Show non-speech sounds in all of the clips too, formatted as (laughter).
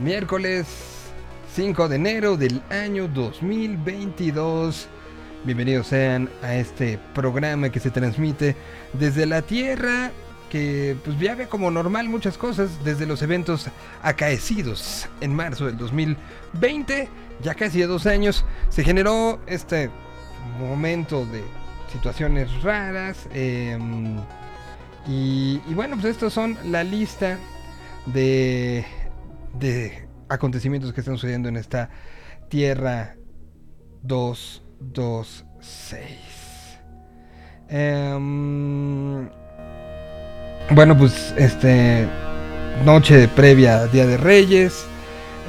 miércoles 5 de enero del año 2022. Bienvenidos sean a este programa que se transmite desde la Tierra, que pues ve como normal muchas cosas, desde los eventos acaecidos en marzo del 2020, ya casi de dos años, se generó este momento de situaciones raras. em, y, y bueno, pues estos son la lista de, de acontecimientos que están sucediendo en esta Tierra 226. Em, bueno, pues este noche previa a Día de Reyes,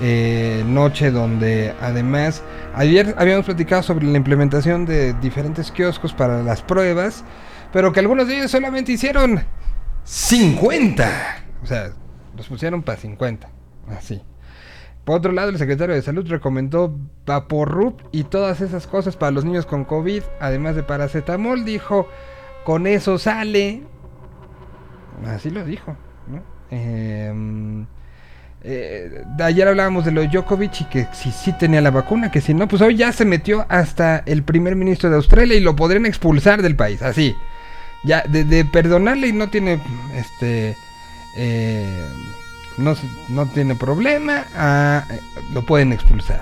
eh, noche donde además ayer habíamos platicado sobre la implementación de diferentes kioscos para las pruebas, pero que algunos de ellos solamente hicieron 50. O sea, los pusieron para 50. Así. Por otro lado, el secretario de Salud recomendó Vaporrup y todas esas cosas para los niños con COVID, además de paracetamol. Dijo, con eso sale. Así lo dijo, ¿no? Em, eh, ayer hablábamos de lo de Djokovic y que si sí tenía la vacuna, que si no, pues hoy ya se metió hasta el primer ministro de Australia y lo podrían expulsar del país, así. Ya, de, de perdonarle y no tiene, este, eh, no, no tiene problema, ah, eh, lo pueden expulsar.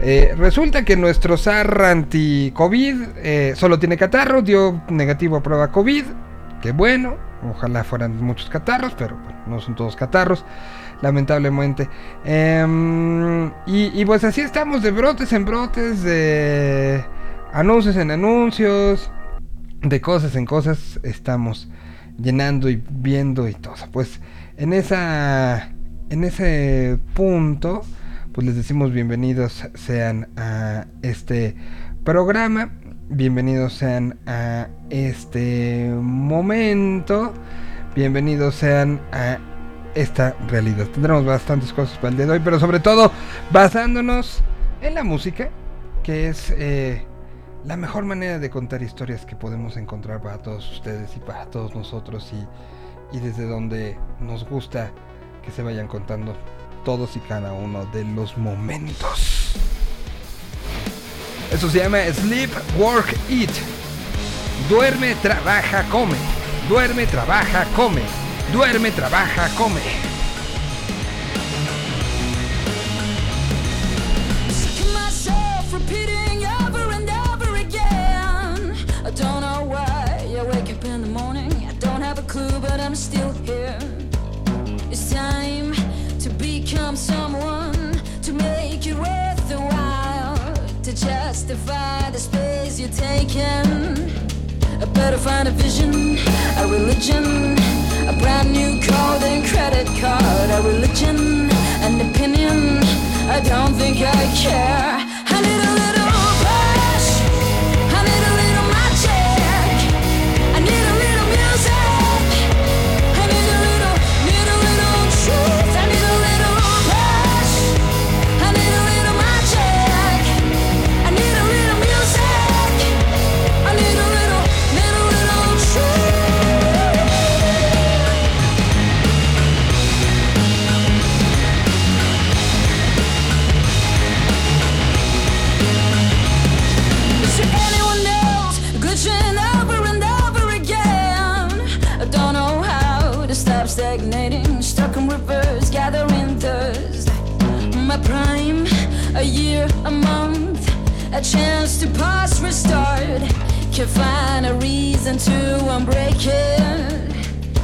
Eh, resulta que nuestro SAR anti-COVID eh, solo tiene catarro, dio negativo a prueba COVID, que bueno, ojalá fueran muchos catarros, pero bueno, no son todos catarros, lamentablemente. Em, y, y pues así estamos de brotes en brotes, de anuncios en anuncios, de cosas en cosas, estamos llenando y viendo y todo. Pues en esa en ese punto pues les decimos bienvenidos sean a este programa, bienvenidos sean a este momento, bienvenidos sean a esta realidad. Tendremos bastantes cosas para el día de hoy, pero sobre todo basándonos en la música, que es eh, la mejor manera de contar historias que podemos encontrar para todos ustedes y para todos nosotros y, y desde donde nos gusta que se vayan contando todos y cada uno de los momentos. Eso se llama Sleep, Work, Eat. Duerme, trabaja, come. Duerme, trabaja, come. Duerme, trabaja, come. I'm still here. It's time to become someone to make it worth the while. To justify the space you're taking. I better find a vision, a religion, a brand new code and credit card, a religion, an opinion. I don't think I care. A year, a month, a chance to pause, restart. Can't find a reason to unbreak it.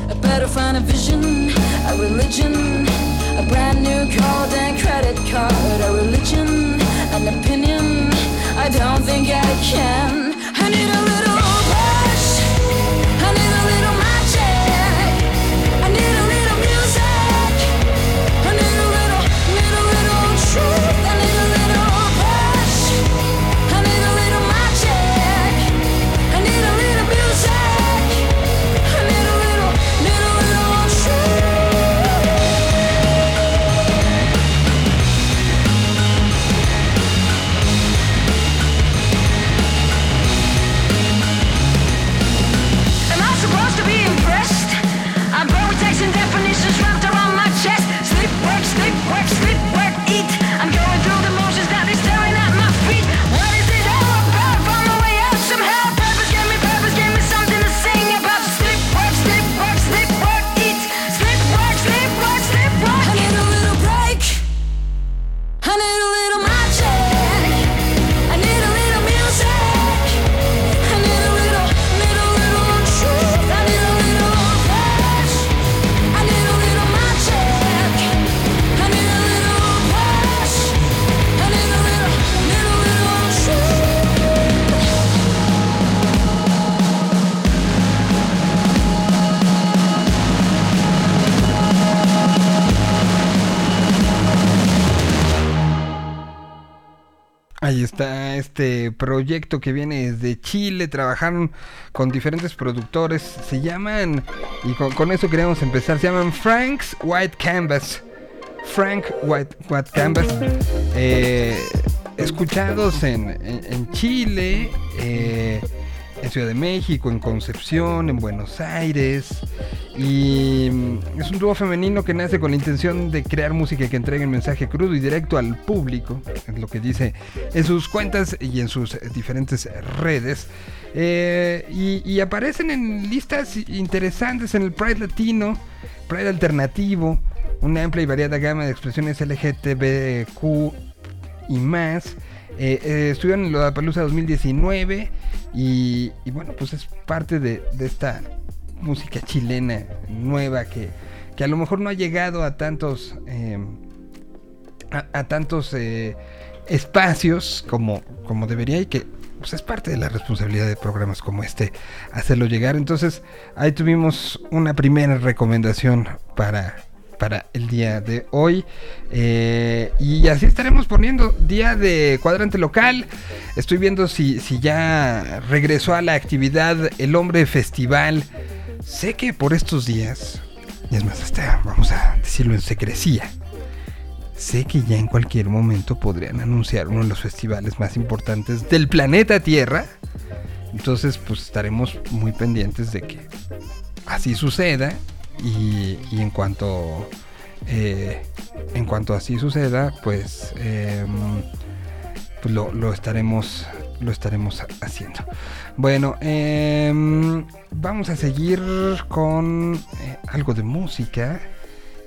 I better find a vision, a religion, a brand new code and credit card, a religion, an opinion. I don't think I can. I need a little este proyecto que viene desde Chile, trabajaron con diferentes productores, se llaman, y con, eso queremos empezar, se llaman Frank's White Canvas. Frank White, White Canvas, eh, escuchados en, Chile, eh, en Ciudad de México, en Concepción, en Buenos Aires. Y mm, es un dúo femenino que nace con la intención de crear música que entregue un mensaje crudo y directo al público, es lo que dice en sus cuentas y en sus diferentes redes. Eh, y, aparecen en listas interesantes en el Pride Latino, Pride Alternativo, una amplia y variada gama de expresiones LGTBQ y más. Eh, eh, estuvieron en la Palusa 2019 y, bueno, pues es parte de, esta música chilena nueva que, a lo mejor no ha llegado a tantos, em, a, tantos eh, espacios como, como debería y que pues es parte de la responsabilidad de programas como este hacerlo llegar. Entonces ahí tuvimos una primera recomendación para para el día de hoy. Eh, y así estaremos poniendo día de cuadrante local. Estoy viendo si, si ya regresó a la actividad el hombre festival. Sé que por estos días, y es más, hasta vamos a decirlo en secrecía. Sé que ya en cualquier momento podrían anunciar uno de los festivales más importantes del planeta Tierra. Entonces, pues estaremos muy pendientes de que así suceda y, en cuanto eh, en cuanto así suceda pues, em, pues lo, estaremos lo estaremos haciendo. Bueno em, vamos a seguir con eh, algo de música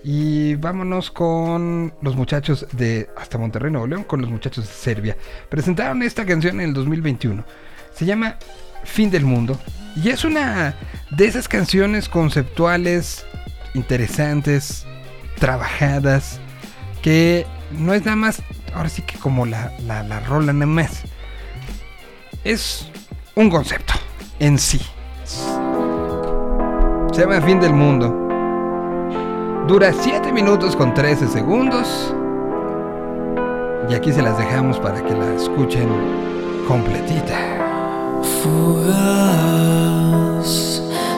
y vámonos con los muchachos de hasta Monterrey Nuevo León con los muchachos de Serbia. Presentaron esta canción en el 2021 se llama Fin del Mundo y es una de esas canciones conceptuales interesantes, trabajadas, que no es nada más, ahora sí que como la, la, rola nada más. Es un concepto en sí. Se llama Fin del Mundo. Dura 7 minutos con 13 segundos. Y aquí se las dejamos para que la escuchen completita. Fugaz,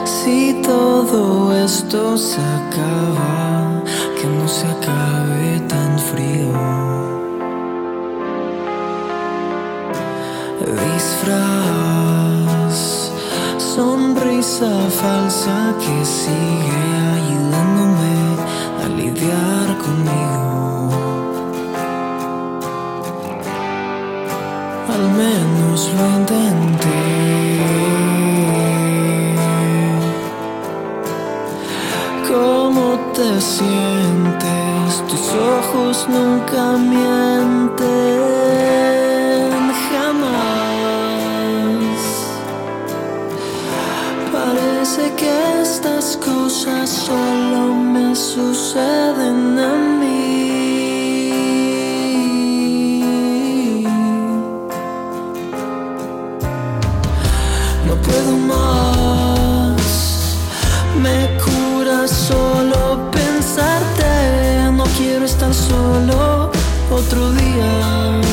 si todo esto se acaba, que no se acabe tan frío. Disfraz, sonrisa falsa que sigue ayudándome a lidiar conmigo. Al menos lo intenté. ¿Cómo te sientes? Tus ojos nunca mienten, jamás. Parece que estas cosas solo me suceden a mí. No quiero estar solo otro día.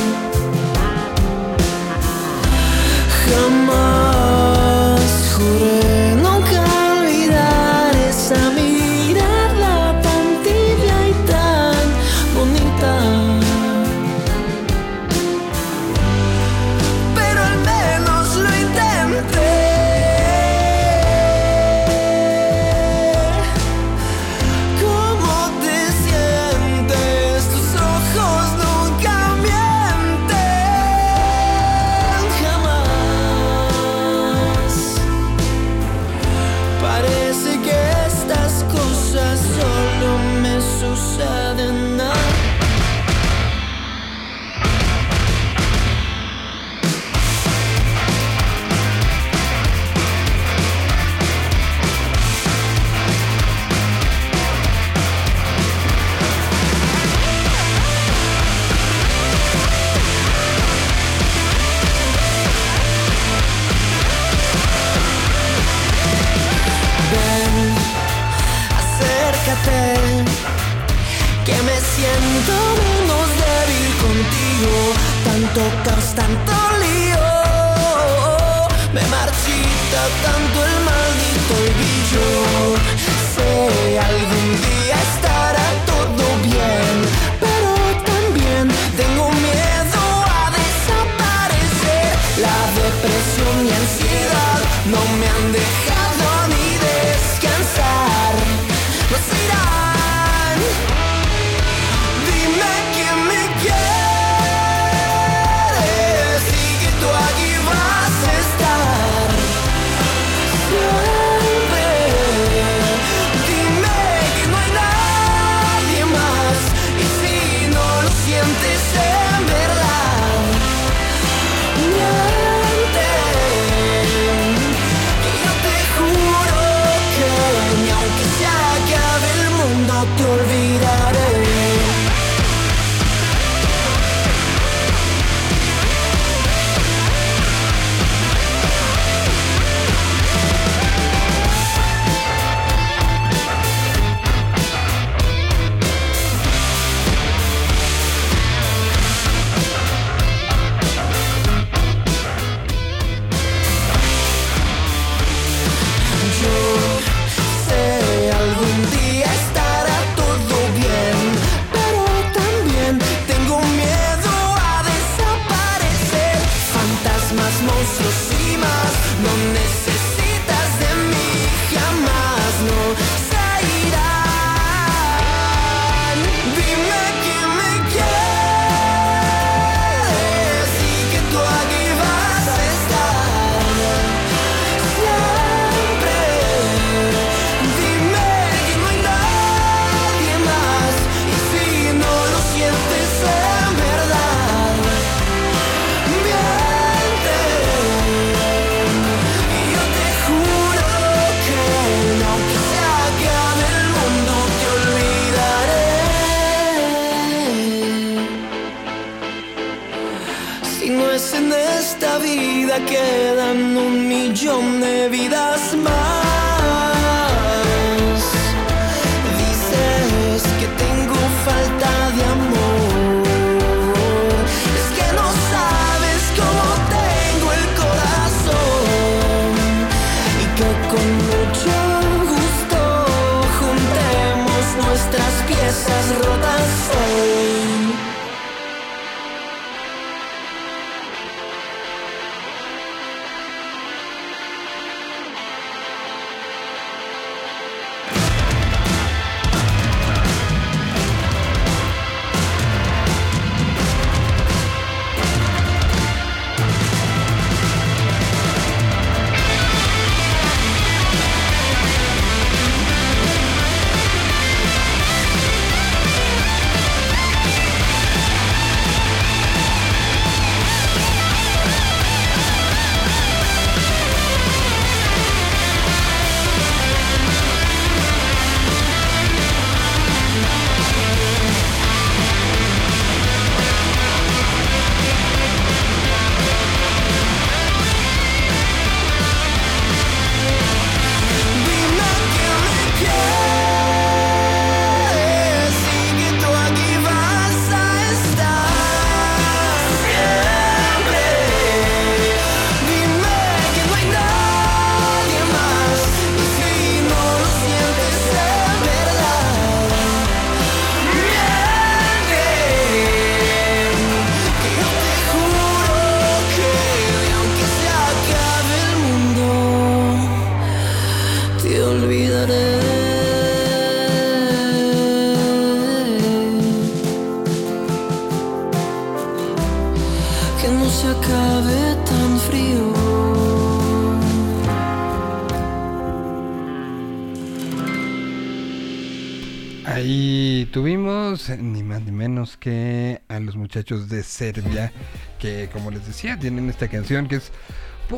muchachos de Serbia, que como les decía, tienen esta canción que es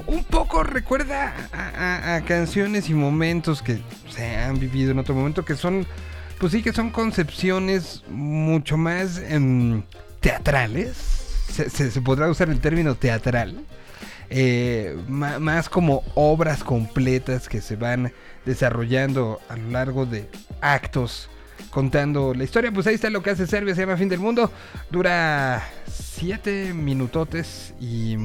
un poco recuerda a, canciones y momentos que se han vivido en otro momento, que son, pues sí, que son concepciones mucho más em, teatrales, se, podrá usar el término teatral. Eh, más como obras completas que se van desarrollando a lo largo de actos contando la historia. Pues ahí está lo que hace Serbia, se llama Fin del Mundo. Dura siete minutotes y,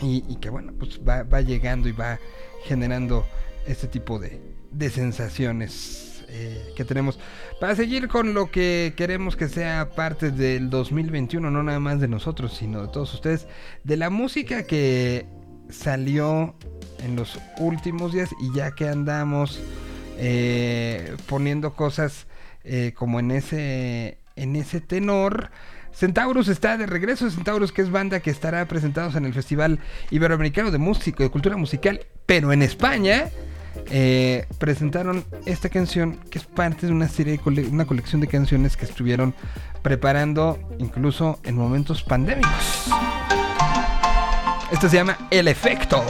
y, y que bueno, pues va, va llegando y va generando este tipo de, de sensaciones eh, que tenemos. Para seguir con lo que queremos que sea parte del 2021, no nada más de nosotros, sino de todos ustedes, de la música que salió en los últimos días y ya que andamos eh, poniendo cosas eh, como en ese, en ese tenor. Centaurus está de regreso, Centaurus que es banda que estará presentados en el Festival Iberoamericano de Música, de Cultura Musical, pero en España eh, presentaron esta canción que es parte de una serie, una colección de canciones que estuvieron preparando incluso en momentos pandémicos. Esto se llama El Efecto.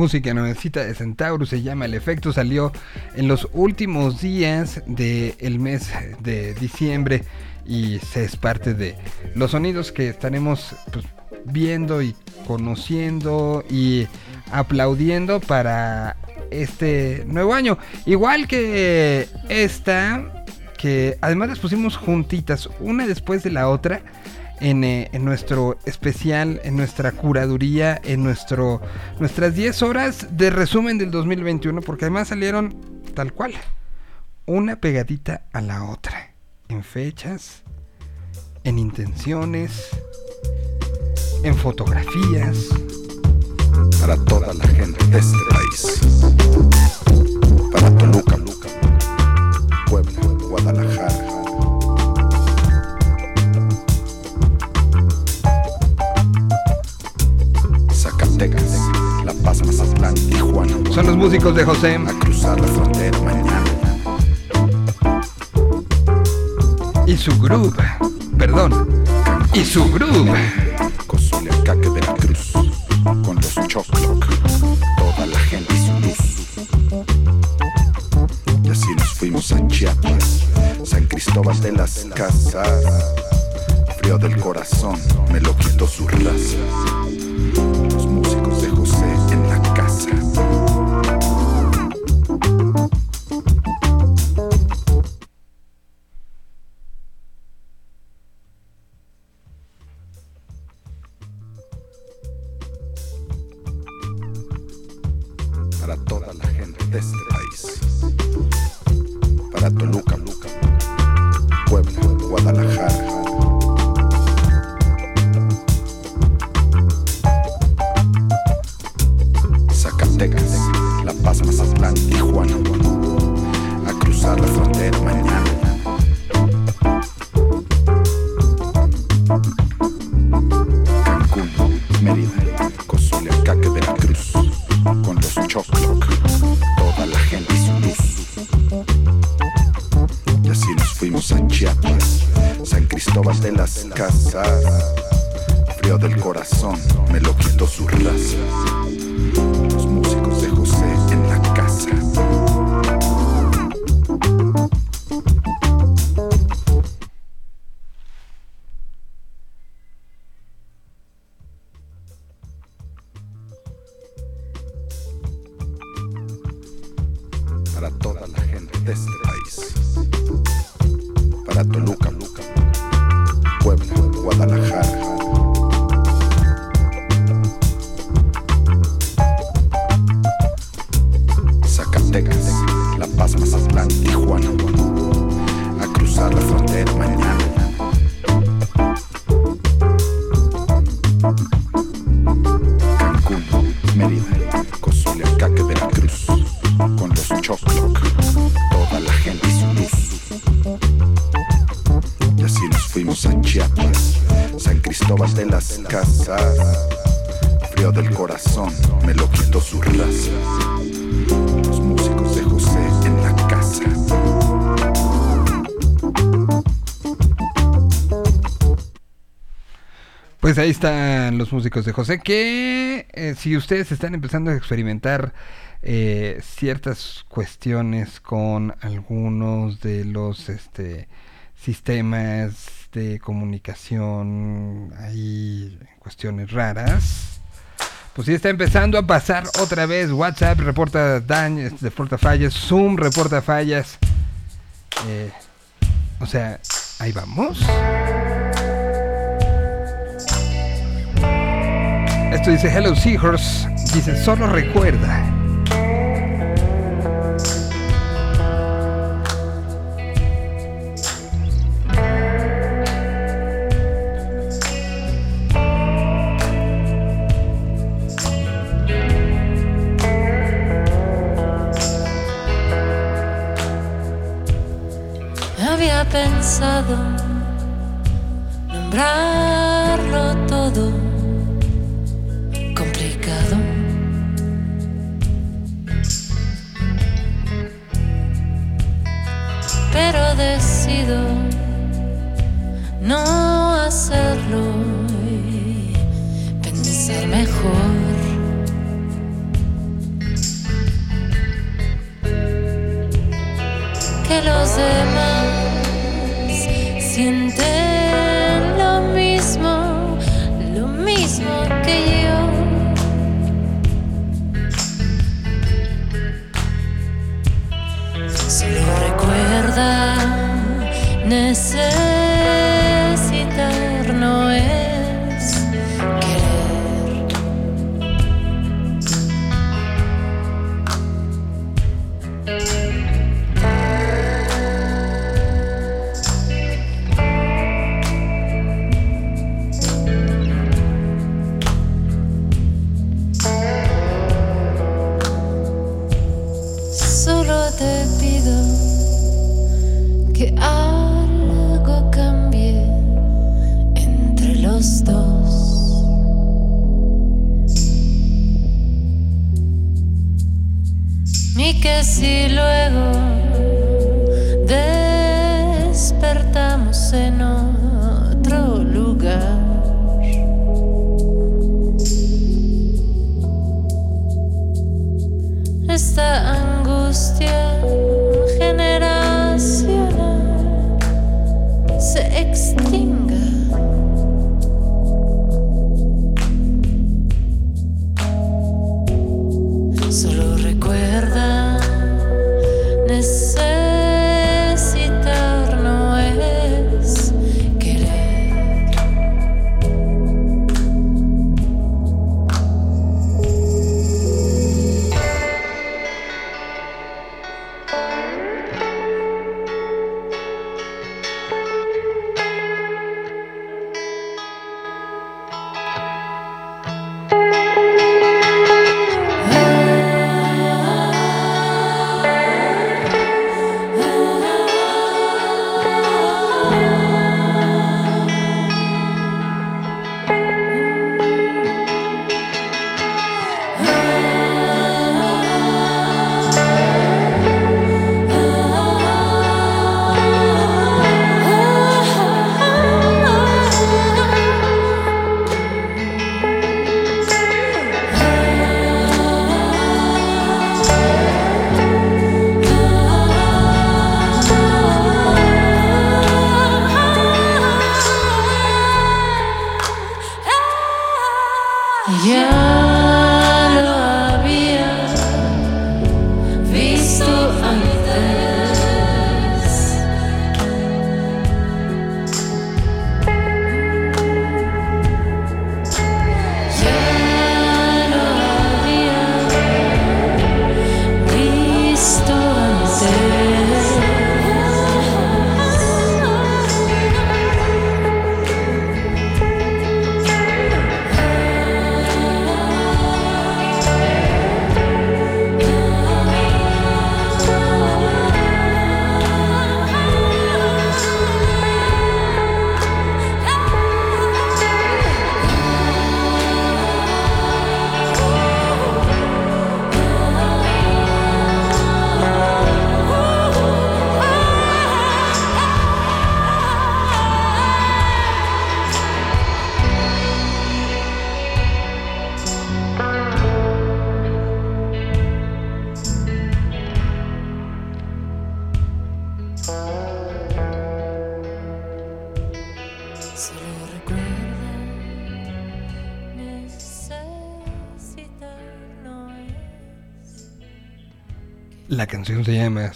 Música nuevecita de Centaurus se llama El Efecto, salió en los últimos días del mes de diciembre y se es parte de los sonidos que estaremos pues, viendo y conociendo y aplaudiendo para este nuevo año. Igual que esta, que además las pusimos juntitas, una después de la otra en, eh, en nuestro especial, en nuestra curaduría, en nuestro, nuestras 10 horas de resumen del 2021, porque además salieron tal cual, una pegadita a la otra, en fechas, en intenciones, en fotografías. para toda la gente de este país. Para Toluca, músicos de José. A cruzar la frontera mañana. Y su groove. Perdón. Y su groove. Cozuliacaque, Veracruz, con los choc-choc, toda la gente y su luz. Y así nos fuimos a Chiapas, San Cristóbal de las Casas. Frío del corazón, me lo quitó su raza. Para Toluca, ahí están los músicos de José. Que eh, si ustedes están empezando a experimentar eh, ciertas cuestiones con algunos de los este, sistemas de comunicación, hay cuestiones raras. Pues sí está empezando a pasar otra vez. WhatsApp reporta daños, reporta fallas. Zoom reporta fallas. Eh, o sea, ahí vamos. Esto dice Hello Seahorse. Dice, solo recuerda. Había pensado nombrarlo todo Pero decido no hacerlo y pensar mejor. que los demás sienten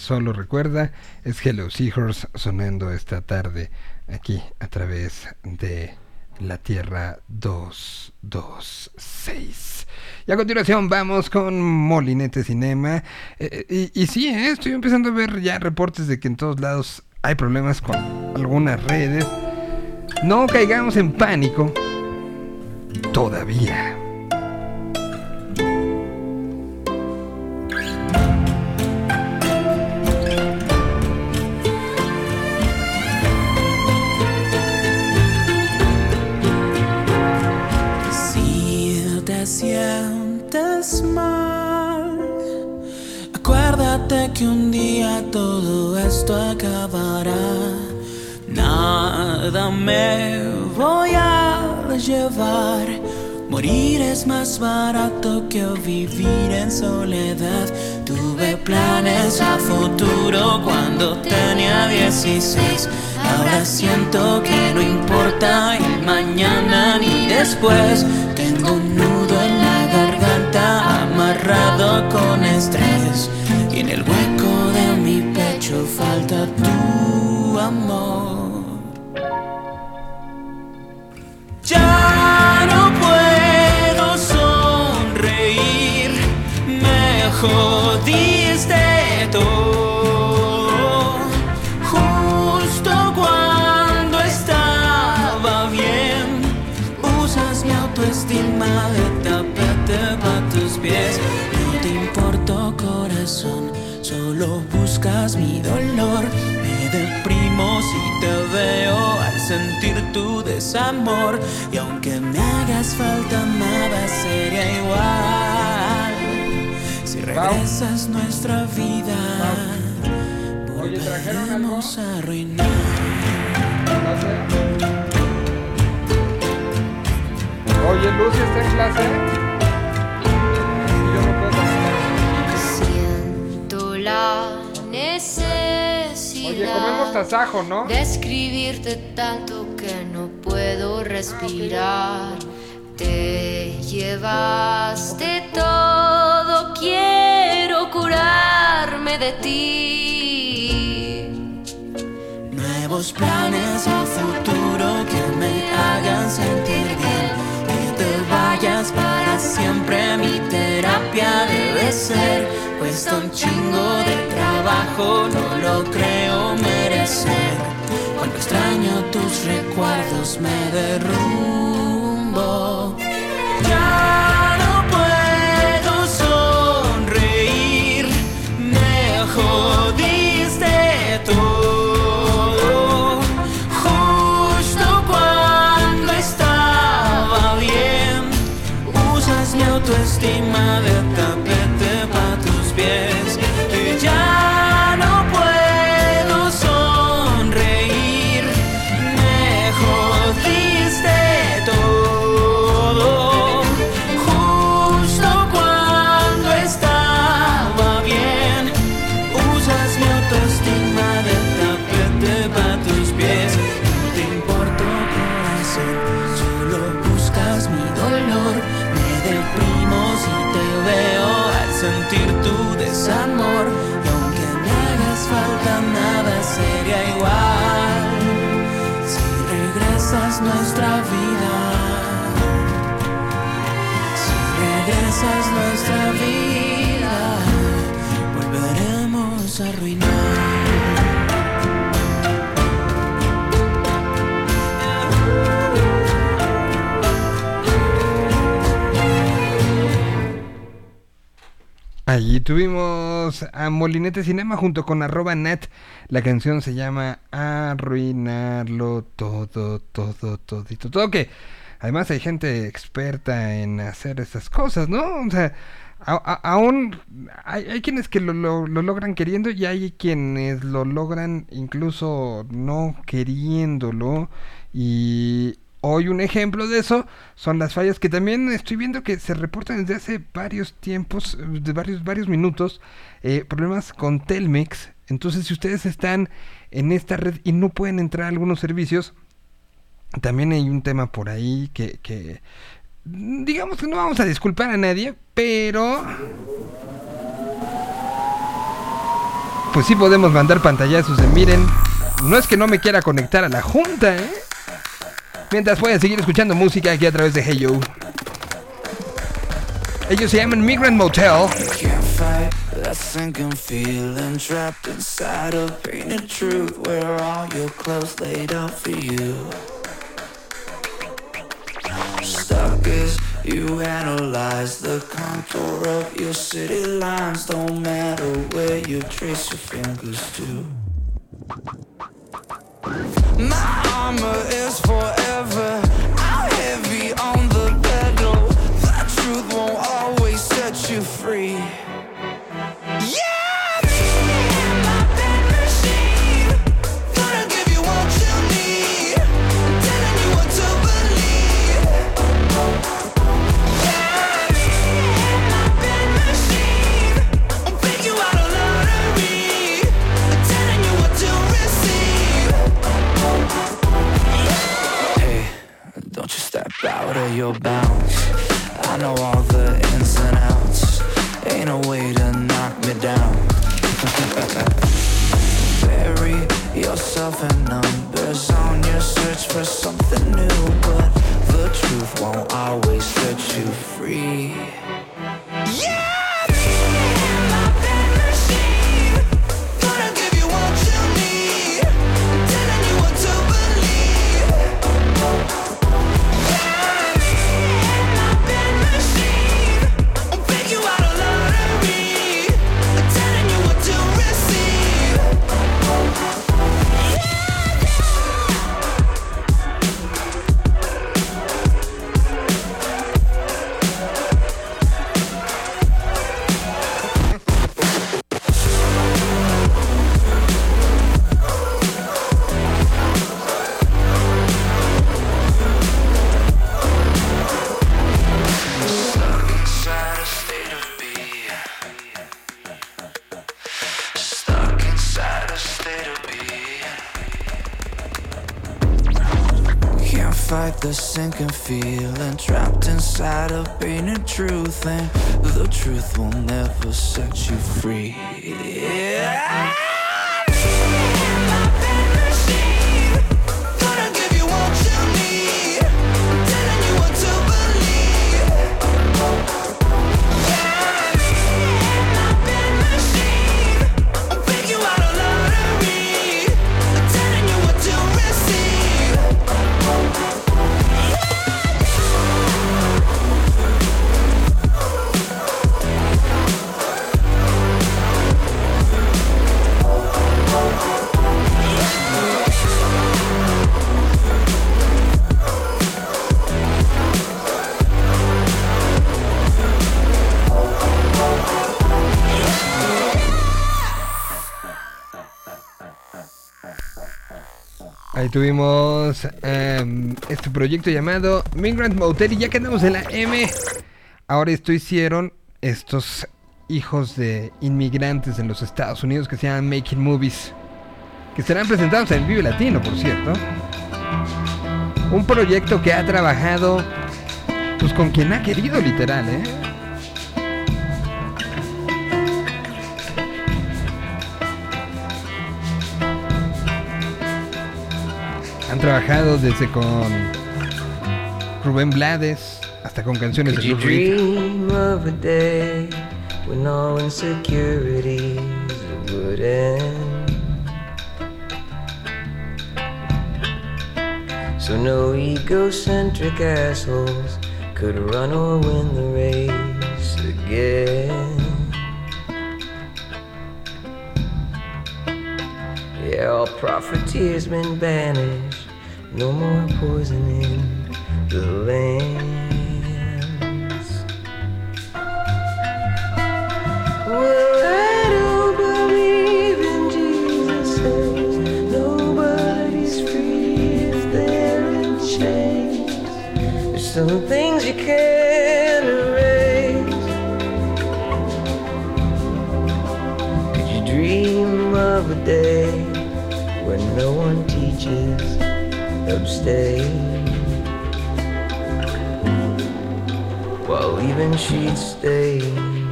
Solo Recuerda, es Hello Seahorse sonando esta tarde aquí a través de la Tierra 226. Y a continuación vamos con Molinete Cinema. Eh, y, y sí, eh, estoy empezando a ver ya reportes de que en todos lados hay problemas con algunas redes. No caigamos en pánico. Todavía. Sientes mal, acuérdate que un día todo esto acabará. Nada me voy a llevar. Morir es más barato que vivir en soledad. Tuve planes a futuro cuando tenía 16. Ahora siento que no importa el mañana ni después. Tengo un nudo en amarrado con estrés. Y en el hueco de mi pecho falta tu amor. Ya no puedo sonreír, me jodiste todo. Pies. No te importo corazón, solo buscas mi dolor. Me deprimo si te veo al sentir tu desamor. Y aunque me hagas falta, nada sería igual. Si regresas nuestra vida, Oye, ¿trajeron algo? volveremos a arruinar. Oye, Lucy está en clase. La necesidad Oye, comemos tasajo, ¿no? de escribirte tanto que no puedo respirar. Te llevaste todo, quiero curarme de ti. Nuevos planes a futuro que me hagan sentir bien. Vayas para siempre, mi terapia debe ser. Cuesta un chingo de trabajo, no lo creo merecer. Cuando extraño tus recuerdos me derrumbo. Ya autoestima de tapete sentir tu desamor. Y aunque me hagas falta, nada sería igual. Si regresas nuestra vida. Si regresas nuestra vida, volveremos a arruinar. Allí tuvimos a Molinete Cinema junto con arroba net. La canción se llama Arruinarlo todo, todo, todito. Todo que además hay gente experta en hacer esas cosas, ¿no? O sea, aún hay, hay quienes que lo- lo logran queriendo y hay quienes lo logran incluso no queriéndolo. Y hoy un ejemplo de eso son las fallas que también estoy viendo que se reportan desde hace varios tiempos, eh, de varios, varios minutos, eh, problemas con Telmex. Entonces, si ustedes están en esta red y no pueden entrar a algunos servicios, también hay un tema por ahí que, digamos que no vamos a disculpar a nadie, pero pues sí podemos mandar pantallazos de miren, no es que no me quiera conectar a la junta, ¿eh? Mientras pueden seguir escuchando música aquí a través de Hey Yo. Ellos se llaman Migrant Motel. Feeling trapped inside a painted truth where your clothes laid out for you. Stuck as you analyze the contour of your city lines, don't matter where you trace your fingers to. Free. Out of your bounds. I know all the ins and outs. Ain't no way to knock me down. (laughs) Bury yourself in numbers on your search for something new, but the truth won't always set you free. Yeah, fight the sinking feeling trapped inside of being a truth, and the truth will never set you free. Yeah. Tuvimos em, este proyecto llamado Migrant Motel y ya que andamos en la M, ahora esto hicieron estos hijos de inmigrantes en los Estados Unidos que se llaman Making Movies, que serán presentados en Vive Latino, por cierto. Un proyecto que ha trabajado pues con quien ha querido literal, ¿eh? Trabajado desde con Rubén Blades hasta con canciones de Could you Lou Reed. dream of a day when all insecurities would end? So no egocentric assholes could run or win the race again. Yeah, all profiteers been banished, no more poisoning the lands. Well, I don't believe in Jesus says nobody's free if they're in chains. There's some things you can't erase. Could you dream of a day when no one abstain? While leaving sheets stain.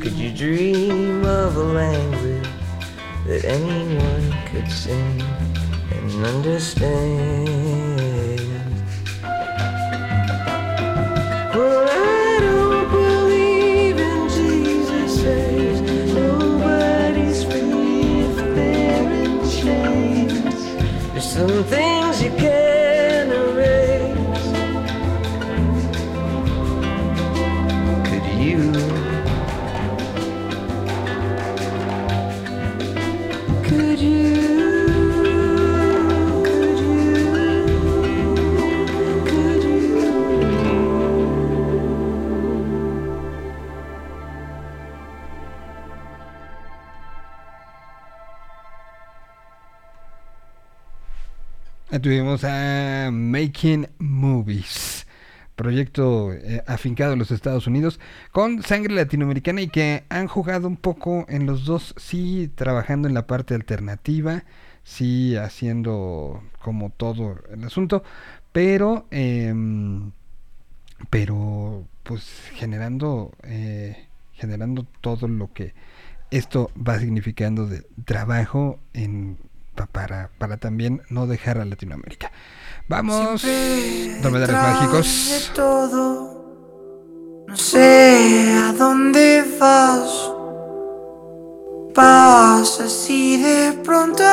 Could you dream of a language that anyone could sing and understand? something tuvimos a Making Movies, proyecto eh, afincado en los Estados Unidos con sangre latinoamericana y que han jugado un poco en los dos, sí trabajando en la parte alternativa, sí haciendo como todo el asunto, pero em, pero pues generando eh, generando todo lo que esto va significando de trabajo en para, para también no dejar a Latinoamérica. Vamos, Detrás mágicos. de todo, no sé a dónde vas. Pasa así de pronto.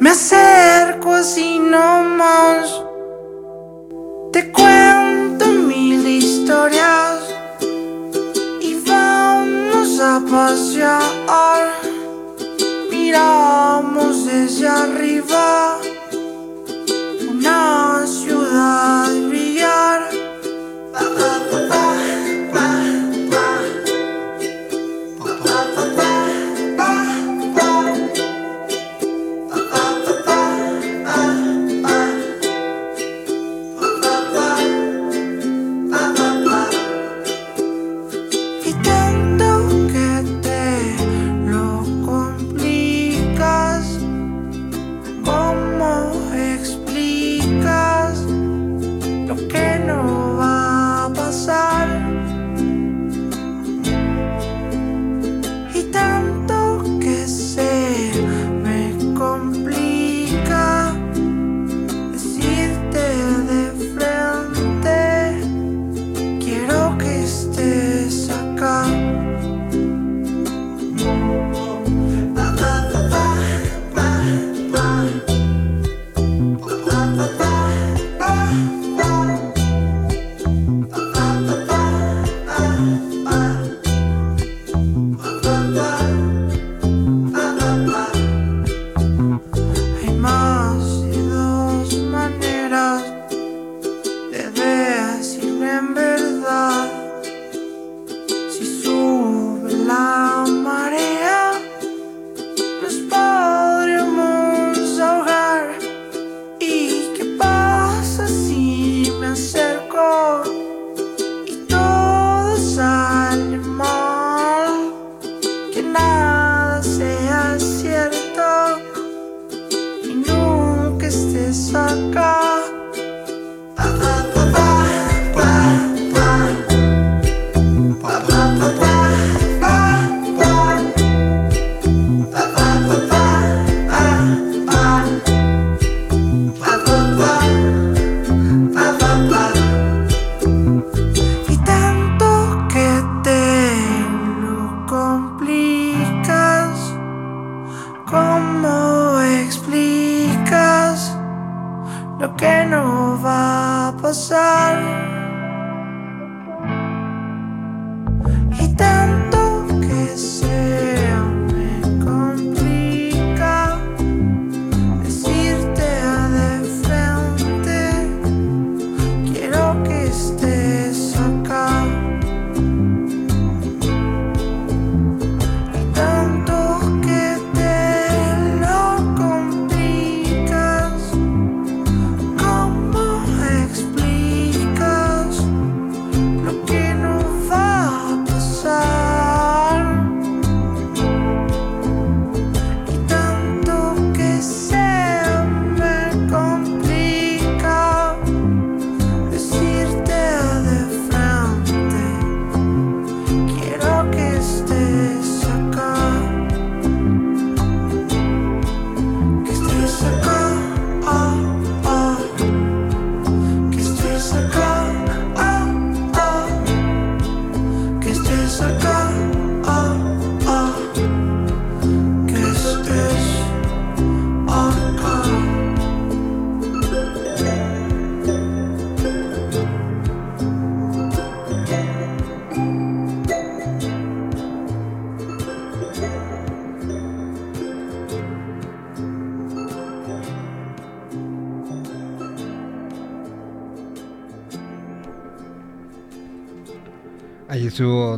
Me acerco así nomás. Te cuento mil historias y vamos a pasear. Miramos desde arriba una ciudad brillar.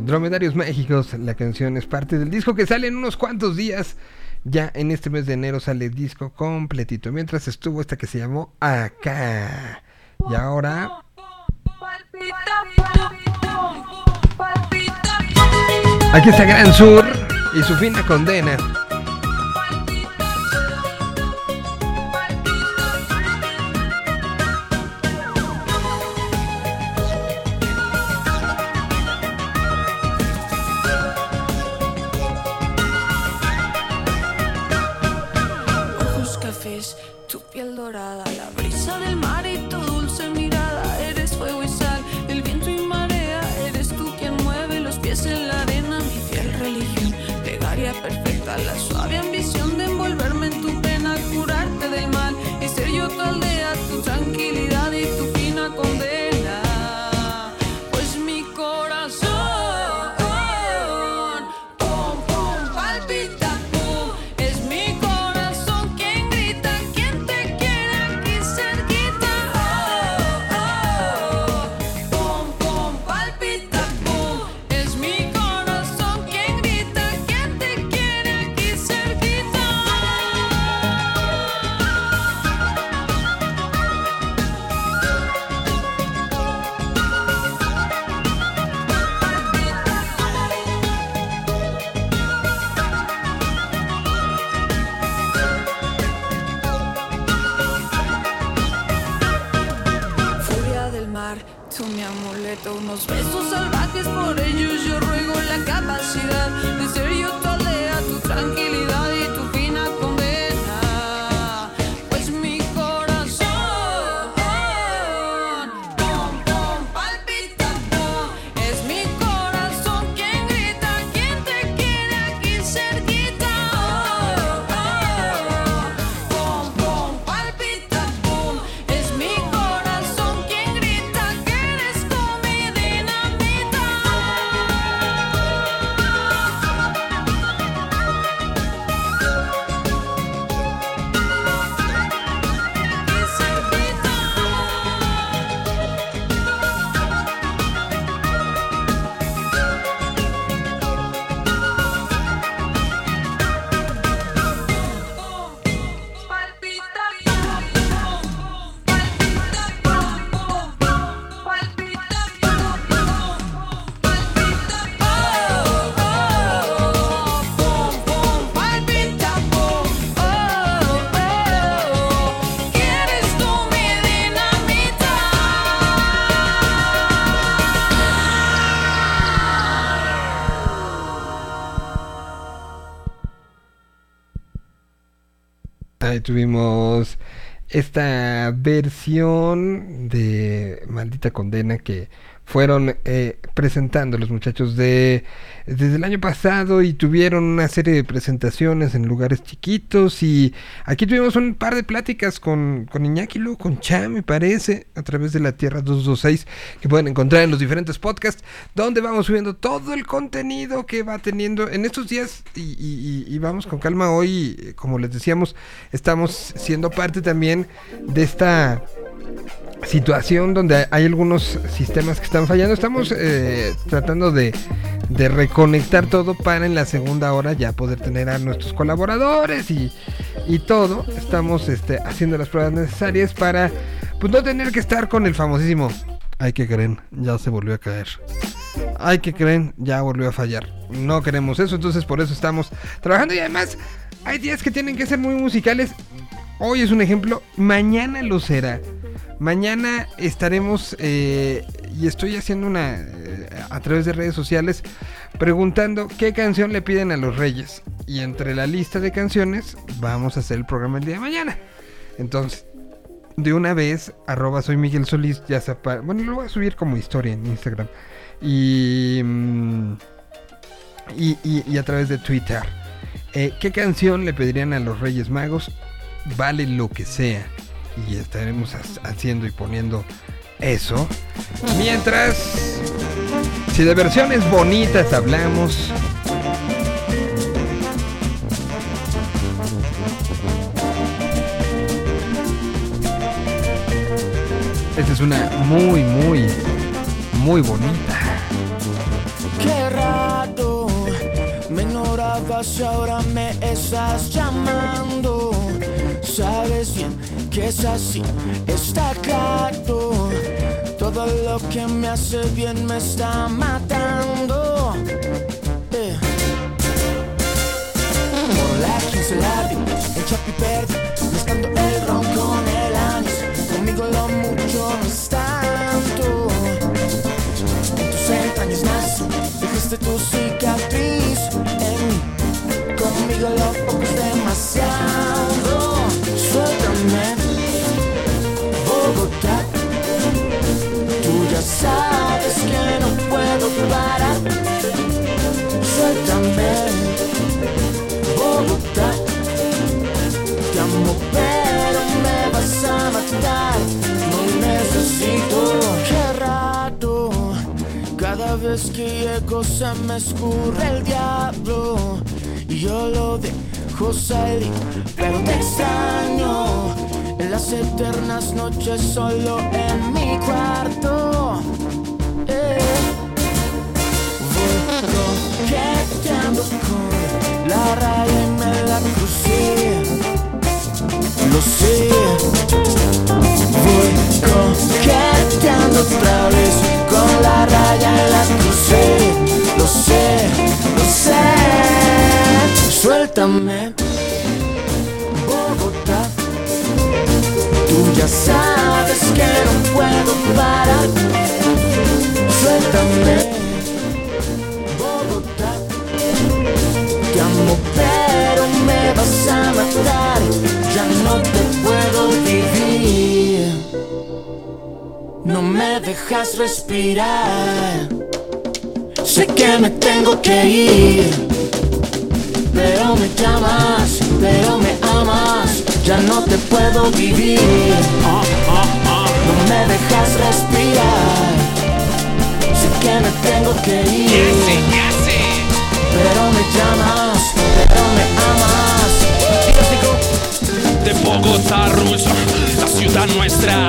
Dromedarios Mágicos. La canción es parte del disco que sale en unos cuantos días. Ya en este mes de enero sale el disco completito. Mientras estuvo esta que se llamó Acá. Y ahora. Aquí está Gran Sur y su fina condena. tuvimos esta versión de Maldita Condena que fueron eh, presentando los muchachos de desde el año pasado y tuvieron una serie de presentaciones en lugares chiquitos y aquí tuvimos un par de pláticas con, con Iñaki, luego con Cha, me parece, a través de la Tierra 226 que pueden encontrar en los diferentes podcasts donde vamos subiendo todo el contenido que va teniendo en estos días y, y- y- y vamos con calma hoy, eh, como les decíamos, estamos siendo parte también de esta situación donde hay algunos sistemas que están fallando. Estamos eh, tratando de, de reconectar todo para en la segunda hora ya poder tener a nuestros colaboradores y, y todo. Estamos este, haciendo las pruebas necesarias para pues, no tener que estar con el famosísimo. Ay, que creen, ya se volvió a caer. Ay, que creen, ya volvió a fallar. No queremos eso, entonces por eso estamos trabajando y además hay días que tienen que ser muy musicales. Hoy es un ejemplo, mañana lo será. Mañana estaremos eh, y estoy haciendo una eh, a través de redes sociales preguntando qué canción le piden a los Reyes y entre la lista de canciones vamos a hacer el programa el día de mañana. Entonces, de una vez, arroba soy Miguel Solís, ya se Bueno, lo voy a subir como historia en Instagram. Y, mm, y, y- y a través de Twitter. Eh, ¿Qué canción le pedirían a los Reyes Magos? Vale lo que sea. Y estaremos ha- haciendo y poniendo eso. Mientras, si de versiones bonitas hablamos, esta es una muy, muy, muy bonita. Qué raro, me ignorabas y ahora me estás llamando. Sabes bien que es así, está claro. Todo lo que me hace bien me está matando. Por la quince la vi, el chapi perdió, mezclando el ron con el anís. Conmigo lo mucho no es tanto. En tus entrañas nací, dejaste tu cicatriz en mí. Conmigo lo poco demasiado. Vez que llego se me escurre el diablo. Y yo lo dejo salir, pero te extraño. En las eternas noches solo en mi cuarto. Eh. Voy coqueteando con la y me la crucé. Lo sé. Voy coqueteando otra vez la raya y la crucé. Lo sé, lo sé. Suéltame, Bogotá. Tú ya sabes que no puedo parar. Suéltame, Bogotá. Te amo, pero me vas a matar. Ya no No me dejas respirar. Sé que me tengo que ir. Pero me llamas, pero me amas. Ya no te puedo vivir. No me dejas respirar. Sé que me tengo que ir. Pero me llamas, pero me amas. De Bogotá, Rusia, la ciudad nuestra,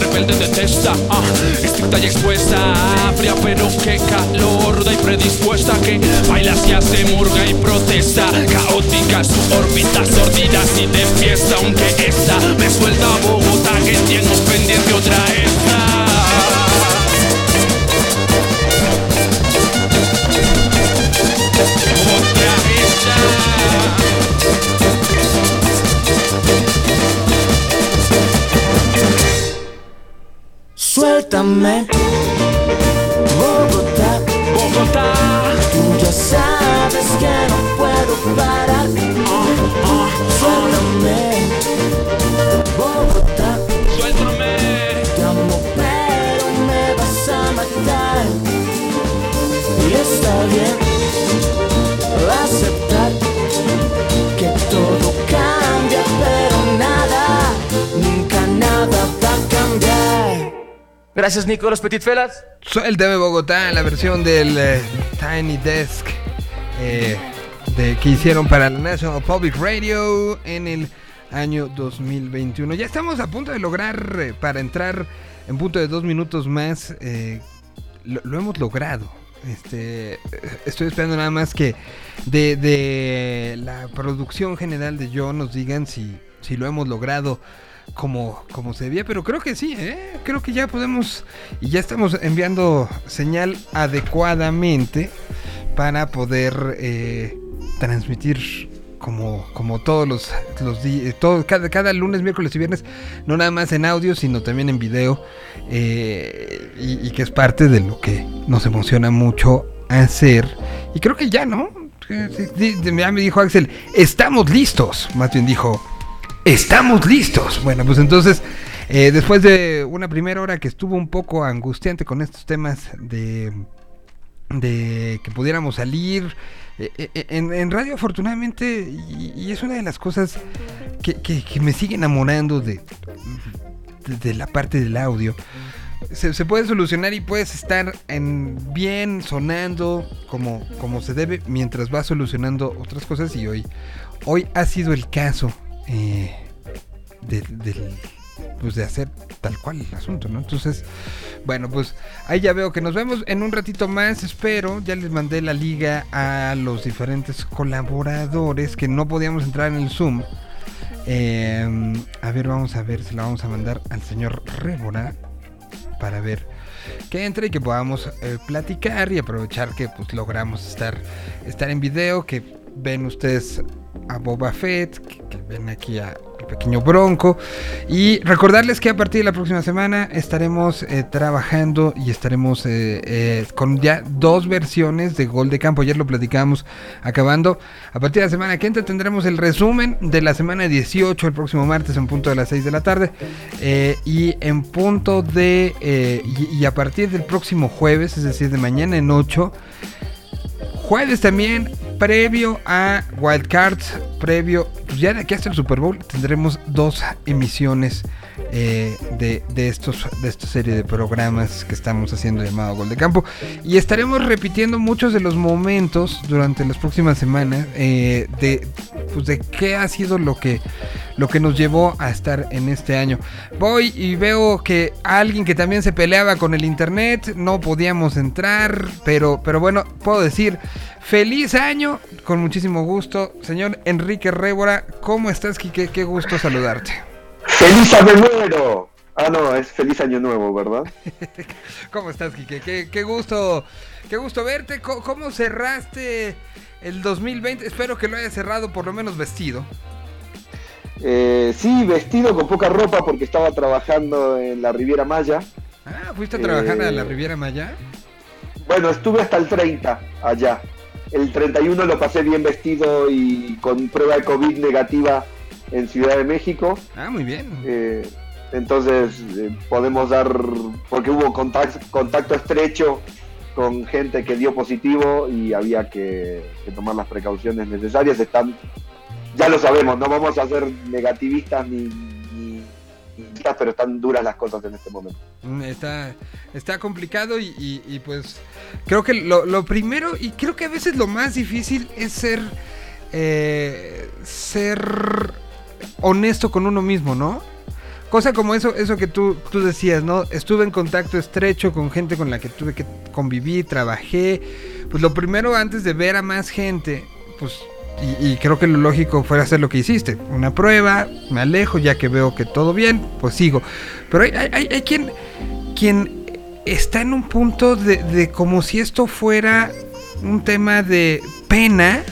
rebelde detesta, ah, estricta y expuesta, fría pero qué calor, ruda y predispuesta, que baila y hace murga y protesta, caótica su órbita, sordida y de fiesta, aunque esta me suelta Bogotá, que tengo pendiente otra esta. Suéltame, Gracias, Nicolás Petit Felas. Bogotá, la versión del eh, Tiny Desk eh, de, que hicieron para la National Public Radio en el año 2021. Ya estamos a punto de lograr, eh, para entrar en punto de dos minutos más, lo, hemos logrado. Este, estoy esperando nada más que de, de la producción general de Yo nos digan si, si lo hemos logrado como, como se debía, pero creo que sí, ¿eh? creo que ya podemos y ya estamos enviando señal adecuadamente para poder eh, transmitir como, como todos los, los días, todo, cada, cada lunes, miércoles y viernes, no nada más en audio, sino también en video, eh, y, y que es parte de lo que nos emociona mucho hacer. Y creo que ya, ¿no? Ya me dijo Axel, estamos listos. Más bien dijo, estamos listos. Bueno, pues entonces, eh, después de una primera hora que estuvo un poco angustiante con estos temas de, de que pudiéramos salir. eh, eh, En, radio afortunadamente, y, es una de las cosas que, me sigue enamorando de, de, la parte del audio, se, puede solucionar y puedes estar en bien sonando como, como se debe mientras vas solucionando otras cosas y hoy, hoy ha sido el caso eh, de, pues de hacer tal cual el asunto, ¿no? Entonces, bueno, pues ahí ya veo que nos vemos en un ratito más, espero. Ya les mandé la liga a los diferentes colaboradores que no podíamos entrar en el Zoom. Eh, a ver, vamos a ver si la vamos a mandar al señor Rébora para ver que entre y que podamos eh, platicar y aprovechar que pues logramos estar estar en video, que ven ustedes a Boba Fett, que, ven aquí a el pequeño Bronco y recordarles que a partir de la próxima semana estaremos eh, trabajando y estaremos eh, eh, con ya dos versiones de Gol de Campo. Ayer lo platicamos acabando. A partir de la semana que entra tendremos el resumen de la semana 18 el próximo martes en punto de las 6 de la tarde. Y en punto de... y, y a partir del próximo jueves, es decir, de mañana en 8, Jueves también, previo a Wildcards, previo, pues ya de aquí hasta el Super Bowl, tendremos dos emisiones eh, de, de, estos, de esta serie de programas que estamos haciendo llamado Gol de Campo. Y estaremos repitiendo muchos de los momentos durante las próximas semanas eh, de, pues de qué ha sido lo que, lo que nos llevó a estar en este año. Voy y veo que alguien que también se peleaba con el internet, no podíamos entrar, pero, pero bueno, puedo decir, feliz año, con muchísimo gusto. Señor Enrique Rébora, ¿cómo estás, Quique? Qué gusto saludarte. ¡Feliz año nuevo! Ah, no, es feliz año nuevo, ¿verdad? (laughs) ¿Cómo estás, Quique? Qué, qué gusto, qué gusto verte. ¿Cómo cerraste el 2020? Espero que lo hayas cerrado por lo menos vestido. Eh, sí, vestido con poca ropa porque estaba trabajando en la Riviera Maya. Ah, ¿fuiste a trabajar Eh, a la Riviera Maya? Bueno, estuve hasta el 30 allá. El 31 lo pasé bien vestido y con prueba de COVID negativa en Ciudad de México. Ah, muy bien. Eh, entonces eh, podemos dar, porque hubo contacto, contacto estrecho con gente que dio positivo y había que, que tomar las precauciones necesarias. Están, ya lo sabemos, no vamos a ser negativistas ni, ni- ni- pero están duras las cosas en este momento. Mm, Está, está complicado y, y- y, pues creo que lo, lo primero y creo que a veces lo más difícil es ser eh, ser honesto con uno mismo, ¿no? Cosa como eso, eso que tú, tú decías, ¿no? Estuve en contacto estrecho con gente con la que tuve que convivir, trabajé. Pues lo primero antes de ver a más gente, pues, y, creo que lo lógico fue hacer lo que hiciste. Una prueba, me alejo, ya que veo que todo bien, pues sigo. Pero hay, hay- hay- hay quien, quien está en un punto de, de como si esto fuera un tema de pena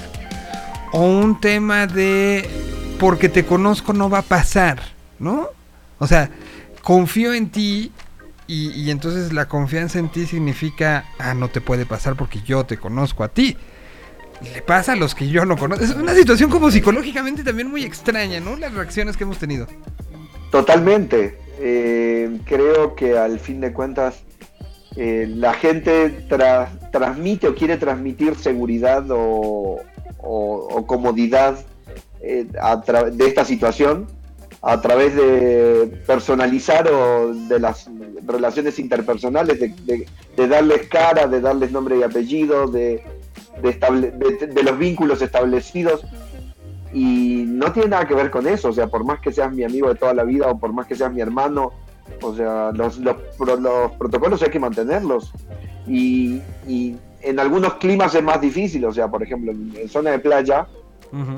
o un tema de porque te conozco no va a pasar, ¿no? O sea, confío en ti y, entonces la confianza en ti significa, ah, no te puede pasar porque yo te conozco a ti. Le pasa a los que yo no conozco. Es una situación como psicológicamente también muy extraña, ¿no? Las reacciones que hemos tenido. Totalmente. Eh, creo que al fin de cuentas eh, la gente tra- transmite o quiere transmitir seguridad o comodidad eh, a de esta situación a través de personalizar o de las relaciones interpersonales, de, darles cara, de darles nombre y apellido, de, de, los vínculos establecidos. Y no tiene nada que ver con eso, o sea, por más que seas mi amigo de toda la vida o por más que seas mi hermano, o sea, los, los, pro- los protocolos hay que mantenerlos. Y, en algunos climas es más difícil, o sea, por ejemplo, en zona de playa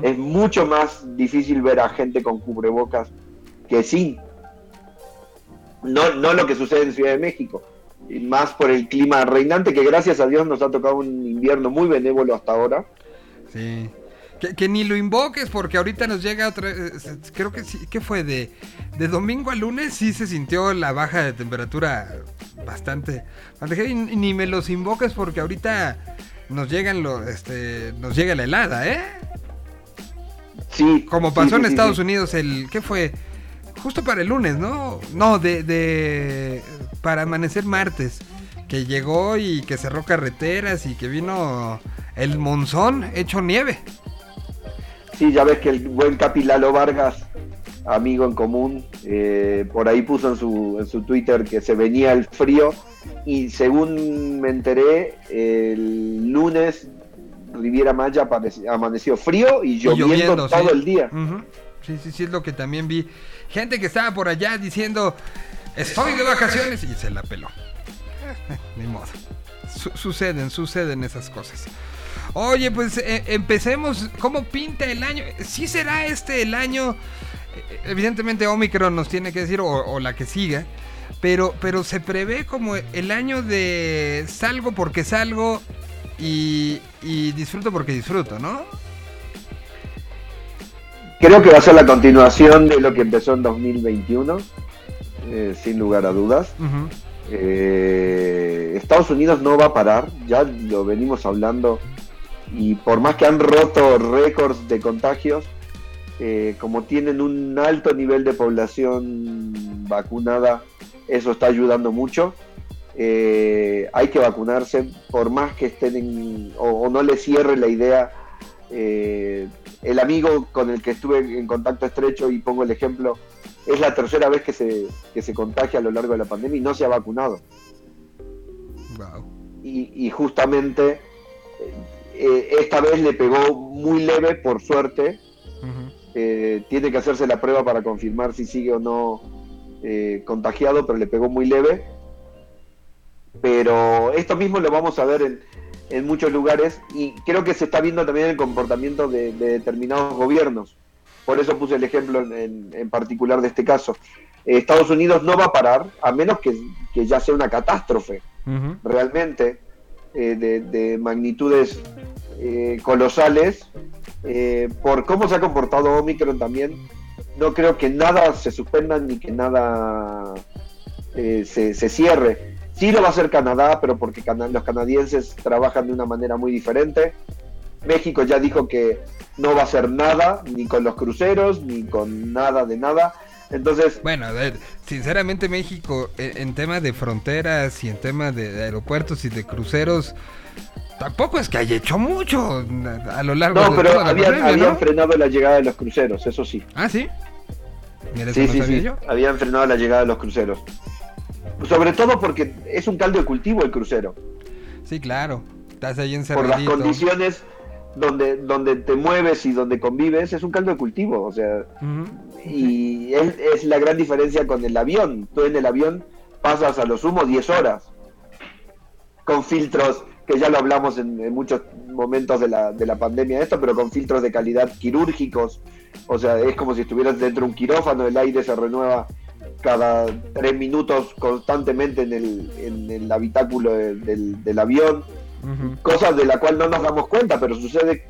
Es mucho más difícil ver a gente con cubrebocas que sin. No, no lo que sucede en Ciudad de México, y más por el clima reinante, que gracias a Dios nos ha tocado un invierno muy benévolo hasta ahora. Sí. Que, que ni lo invoques porque ahorita nos llega otra... eh, Creo que sí, que fue de, de domingo a lunes sí se sintió la baja de temperatura bastante... y ni me los invoques porque ahorita nos llegan lo, este, nos llega la helada, ¿eh? Sí. Como pasó sí, en sí, Estados. Unidos el... ¿Qué fue? Justo para el lunes, ¿no? No, de, de... Para amanecer martes. Que llegó y que cerró carreteras y que vino el monzón hecho nieve. Sí, ya ves que el buen Capi Lalo Vargas, amigo en común, eh, por ahí puso en su, en su Twitter que se venía el frío y según me enteré, el lunes Riviera Maya amaneció frío y Y lloviendo, todo sí. el día. Sí, sí, sí, es lo que también vi. Gente que estaba por allá diciendo, estoy de vacaciones y se la peló. (laughs) Ni modo. Su- suceden, suceden esas cosas. Oye, pues eh, empecemos. ¿Cómo pinta el año? ¿Sí será este el año? Eh, Evidentemente Omicron nos tiene que decir, o, o la que siga. Pero, pero se prevé como el año de salgo porque salgo y, y disfruto porque disfruto, ¿no? Creo que va a ser la continuación de lo que empezó en 2021, eh, sin lugar a dudas. Eh, Estados Unidos no va a parar, ya lo venimos hablando, y por más que han roto récords de contagios, eh, como tienen un alto nivel de población vacunada, eso está ayudando mucho. Eh, hay que vacunarse, por más que estén en, o, o no les cierre la idea. eh, el amigo con el que estuve en contacto estrecho, y pongo el ejemplo, es la tercera vez que se, que se contagia a lo largo de la pandemia y no se ha vacunado. Wow. Y, y justamente eh, esta vez le pegó muy leve, por suerte. Eh, tiene que hacerse la prueba para confirmar si sigue o no eh, contagiado, pero le pegó muy leve. Pero esto mismo lo vamos a ver en, en muchos lugares y creo que se está viendo también el comportamiento de, de determinados gobiernos. Por eso puse el ejemplo en, en- particular de este caso. Estados Unidos no va a parar, a menos que, que ya sea una catástrofe realmente eh, de, de magnitudes eh, colosales. Eh, por cómo se ha comportado Omicron también, no creo que nada se suspenda ni que nada eh, se, se cierre. Sí lo va a hacer Canadá, pero porque cana- los canadienses trabajan de una manera muy diferente. México ya dijo que no va a hacer nada, ni con los cruceros, ni con nada de nada. Entonces, Bueno, a ver, sinceramente México en, en tema de fronteras y en tema de, de aeropuertos y de cruceros tampoco es que haya hecho mucho a lo largo no, de pero toda la habían, pandemia, habían ¿no? frenado la llegada de los cruceros, eso sí. Ah, sí. Sí, no sí, sí. yo. Habían frenado la llegada de los cruceros. Sobre todo porque es un caldo de cultivo el crucero. Sí, claro. Estás ahí Por las encerradito. condiciones donde, donde te mueves y donde convives, es un caldo de cultivo. O sea, y es, es la gran diferencia con el avión. Tú en el avión pasas a lo sumo 10 horas. Con filtros, que ya lo hablamos en, en muchos momentos de la, de la pandemia esto, pero con filtros de calidad quirúrgicos. O sea, es como si estuvieras dentro de un quirófano, el aire se renueva cada tres minutos constantemente en el, en el habitáculo de- del, del avión. Ujú. Cosas de la cual no nos damos cuenta, pero sucede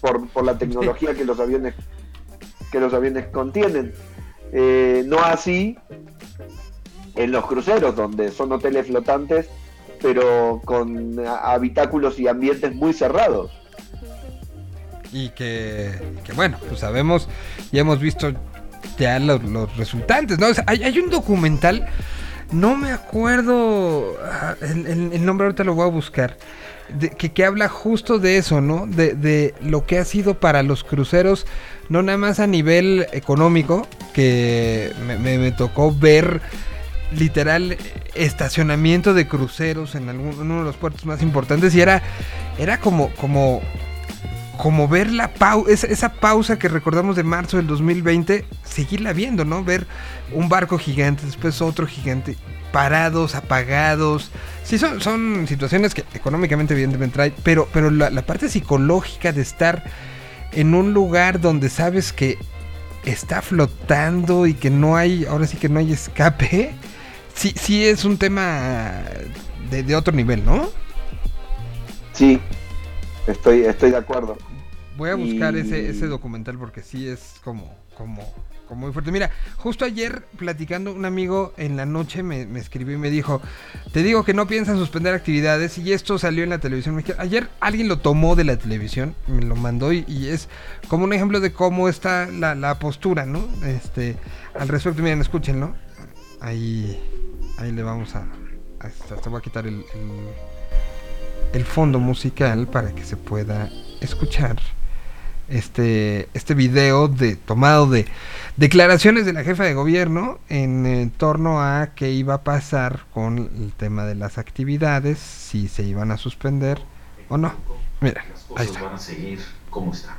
por, por la tecnología que los aviones que los aviones contienen. Eh, no así en los cruceros, donde son hoteles flotantes, pero con habitáculos y ambientes muy cerrados. Y que, que, bueno, pues sabemos y hemos visto ya los, los resultantes, ¿no? O sea, hay, hay un documental, no me acuerdo ah, el, el- el nombre, ahorita lo voy a buscar, que, que habla justo de eso, ¿no? De, de lo que ha sido para los cruceros, no nada más a nivel económico, que me, me- tocó ver literal estacionamiento de cruceros en, algún, en uno de los puertos más importantes y era, era como, como, como ver la pau esa, pausa que recordamos de marzo del 2020, seguirla viendo, ¿no? Ver un barco gigante, después otro gigante, parados, apagados. Sí, son, son situaciones que económicamente evidentemente trae, pero, pero la, la parte psicológica de estar en un lugar donde sabes que está flotando y que no hay, ahora sí que no hay escape, sí, sí es un tema de, de otro nivel, ¿no? Sí, estoy, estoy de acuerdo. Voy a buscar Y- ese, ese documental porque sí es como, como, como muy fuerte. Mira, justo ayer platicando, un amigo en la noche me, me escribió y me dijo, te digo que no piensan suspender actividades y esto salió en la televisión mexicana. Ayer alguien lo tomó de la televisión, me lo mandó y, y es como un ejemplo de cómo está la, la postura, ¿no? Este, al respecto, miren, escúchenlo. Ahí, ahí le vamos a... a esta- te voy a quitar el- el el fondo musical para que se pueda escuchar este, este video de, tomado de declaraciones de la jefa de gobierno en eh, torno a qué iba a pasar con el tema de las actividades, si se iban a suspender o no. Mira, ahí está. van a seguir como están.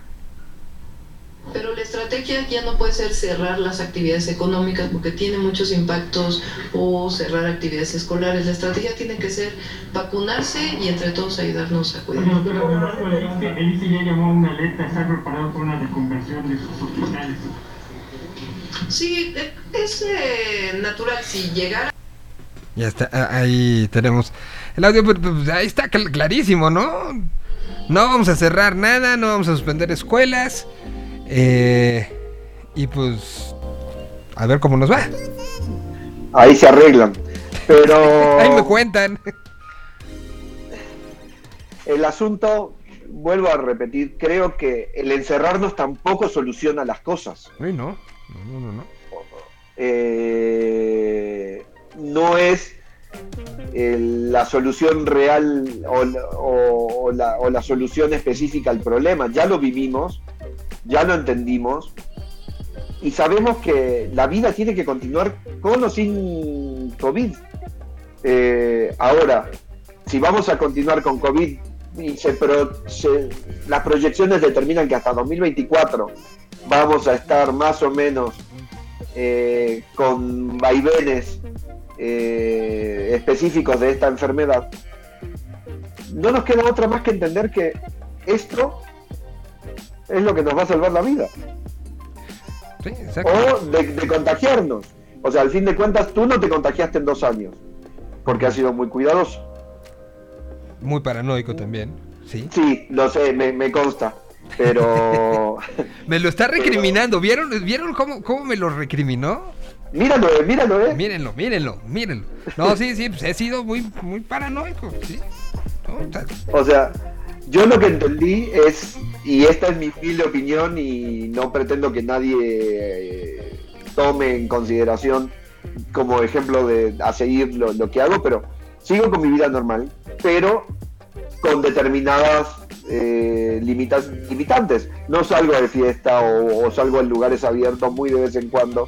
Pero la estrategia ya no puede ser cerrar las actividades económicas porque tiene muchos impactos o cerrar actividades escolares. La estrategia tiene que ser vacunarse y entre todos ayudarnos a cuidar. El ICE ya llamó a una alerta, está preparado para una reconversión de sus hospitales. Sí, es eh, natural si llegara Ya está, a- ahí tenemos el audio, pero, pues, ahí está cl- clarísimo, ¿no? No vamos a cerrar nada, no vamos a suspender escuelas. Eh, y pues, a ver cómo nos va. Ahí se arreglan. Pero (laughs) Ahí me cuentan. el asunto, vuelvo a repetir, creo que el encerrarnos tampoco soluciona las cosas. Uy, no. No, no, no. Eh, no es el- la solución real o, o- o la, o la solución específica al problema. Ya lo vivimos, ya lo entendimos y sabemos que la vida tiene que continuar con o sin COVID. Eh, ahora, si vamos a continuar con COVID y las proyecciones determinan que hasta 2024 vamos a estar más o menos eh, con vaivenes eh, específicos de esta enfermedad, no nos queda otra más que entender que esto es lo que nos va a salvar la vida. Sí, exacto. O de, de contagiarnos. O sea, al fin de cuentas, tú no te contagiaste en dos años, porque has sido muy cuidadoso. Muy paranoico también. Sí. Sí, lo sé, me, me consta. Pero (laughs) Me lo está recriminando. ¿Vieron, ¿vieron cómo, cómo me lo recriminó? míralo, eh, míralo, eh. Mírenlo, mírenlo, mírenlo. No, sí, sí, pues he sido muy, muy paranoico. Sí. No, O sea, yo lo que entendí es, y esta es mi humilde opinión y no pretendo que nadie eh, tome en consideración como ejemplo de a seguir lo, que hago, pero sigo con mi vida normal, pero con determinadas eh, limitas, limitantes. No salgo de fiesta o, o salgo en lugares abiertos muy de vez en cuando.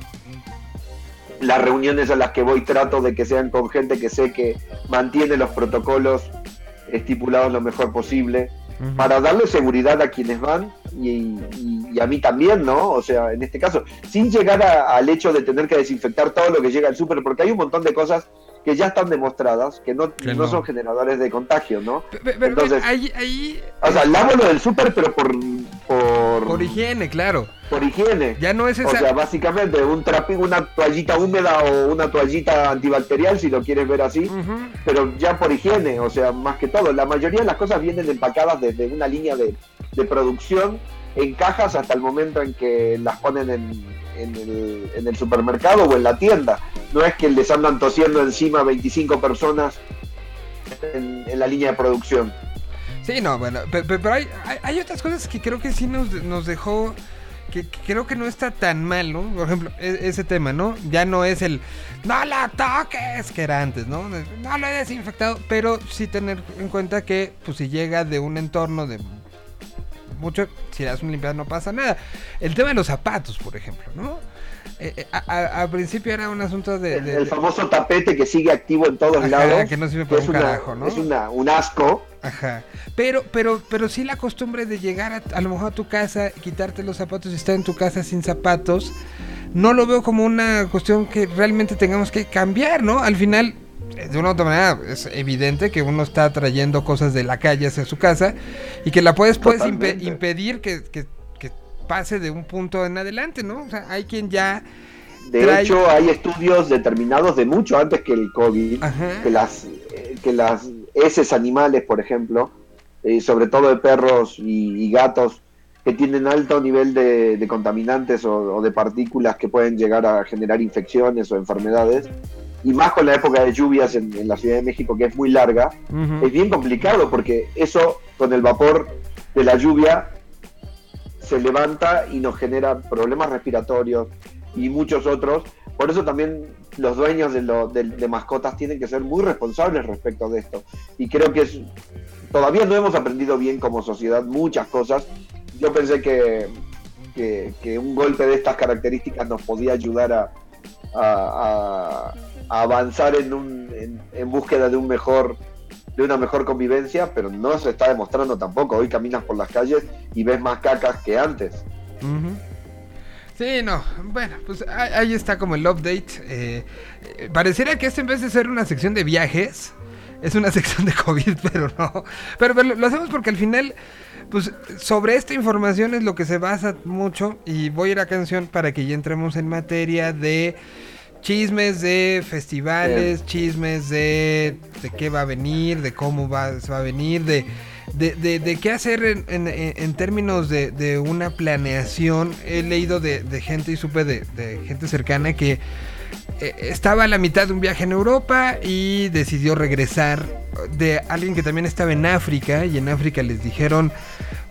Las reuniones a las que voy trato de que sean con gente que sé que mantiene los protocolos estipulados lo mejor posible para darle seguridad a quienes van y, y- y a mí también, ¿no? O sea, en este caso, sin llegar a- al hecho de tener que desinfectar todo lo que llega al súper, porque hay un montón de cosas que ya están demostradas que no, Que no no. son generadores de contagio, ¿no? pero Entonces, ahí, ahí, o sea, lavo lo del súper, pero por, por, por higiene, claro. por higiene. Ya no es O esa. sea, básicamente un trapi, una toallita húmeda o una toallita antibacterial, si lo quieres ver así, pero ya por higiene, o sea, más que todo. La mayoría de las cosas vienen empacadas desde una línea de, de producción en cajas hasta el momento en que las ponen en, el, supermercado o en la tienda. No es que les andan tosiendo encima 25 personas en, en la línea de producción. Sí, no, bueno, pe- pe- pero, hay, hay, hay otras cosas que creo que sí nos, nos dejó que, creo que no está tan mal, ¿no? Por ejemplo, e- ese tema, ¿no? Ya no es el no la toques que era antes, ¿no? No lo he desinfectado, pero sí tener en cuenta que pues si llega de un entorno de mucho, si le das una limpiada no pasa nada. El tema de los zapatos, por ejemplo, ¿no? Eh, eh, al principio era un asunto de... de- El famoso tapete que sigue activo en todos Ajá, lados. que no sirve para es un una- carajo, ¿no? Es una, un asco. Ajá. Pero, pero, pero sí la costumbre de llegar a, a lo mejor a tu casa, quitarte los zapatos y estar en tu casa sin zapatos, no lo veo como una cuestión que realmente tengamos que cambiar, ¿no? Al final, de una u otra manera, es evidente que uno está trayendo cosas de la calle hacia su casa y que la puedes, puedes impe- impedir que, que- que pase de un punto en adelante, ¿no? O sea, hay quien ya... De trae- hecho, hay estudios determinados de mucho antes que el COVID, que las, eh, que las heces animales, por ejemplo, eh, sobre todo de perros y, y gatos, que tienen alto nivel de, de contaminantes o, o de partículas que pueden llegar a generar infecciones o enfermedades, y más con la época de lluvias en, en la Ciudad de México, que es muy larga, es bien complicado porque eso con el vapor de la lluvia se levanta y nos genera problemas respiratorios y muchos otros. Por eso también los dueños de, lo- de- de mascotas tienen que ser muy responsables respecto de esto. Y creo que es, todavía no hemos aprendido bien como sociedad muchas cosas. Yo pensé que, que- que un golpe de estas características nos podía ayudar a, a- a- a avanzar en, un, en, búsqueda de un mejor de una mejor convivencia, pero no se está demostrando tampoco. Hoy caminas por las calles y ves más cacas que antes. Sí, no. Bueno, pues ahí está como el update. eh, pareciera que este en vez de ser una sección de viajes, es una (laughs) sección de COVID, pero no. Pero, pero lo hacemos porque al final, pues sobre esta información es lo que se basa mucho. Y voy a ir a canción para que ya entremos en materia de chismes de festivales, chismes de, de qué va a venir, de cómo va, se va a venir, de, de, de- de qué hacer en, en- términos de, de una planeación. He leído de, de gente y supe de, de gente cercana que estaba a la mitad de un viaje en Europa y decidió regresar. De alguien que también estaba en África y en África les dijeron,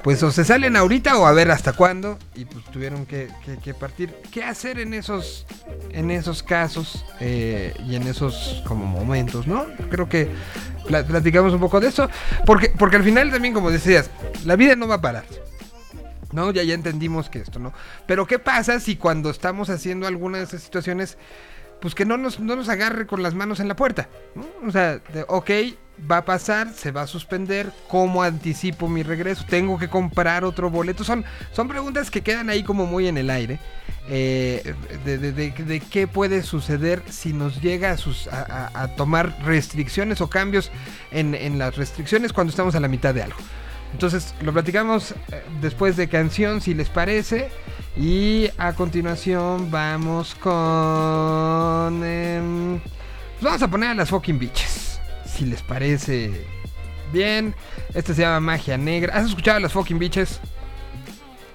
pues o se salen ahorita o a ver hasta cuándo y pues tuvieron que, partir. ¿Qué hacer en esos, en esos casos eh, y en esos como momentos, no? Creo que pla- platicamos un poco de eso porque, porque al final también como decías, la vida no va a parar. ¿no? Ya, ya entendimos que esto, ¿no? Pero ¿qué pasa si cuando estamos haciendo alguna de esas situaciones, pues que no nos, no nos agarre con las manos en la puerta. O sea, de, ok, va a pasar, se va a suspender, ¿cómo anticipo mi regreso? ¿Tengo que comprar otro boleto? Son, son preguntas que quedan ahí como muy en el aire. eh, de, de- de- qué puede suceder si nos llega a- a- a tomar restricciones o cambios en, en las restricciones cuando estamos a la mitad de algo. Entonces lo platicamos eh, después de canción, si les parece. Y a continuación vamos con... em, pues vamos a poner a las fucking bitches. Si les parece bien. Este se llama Magia Negra. ¿Has escuchado a las fucking bitches?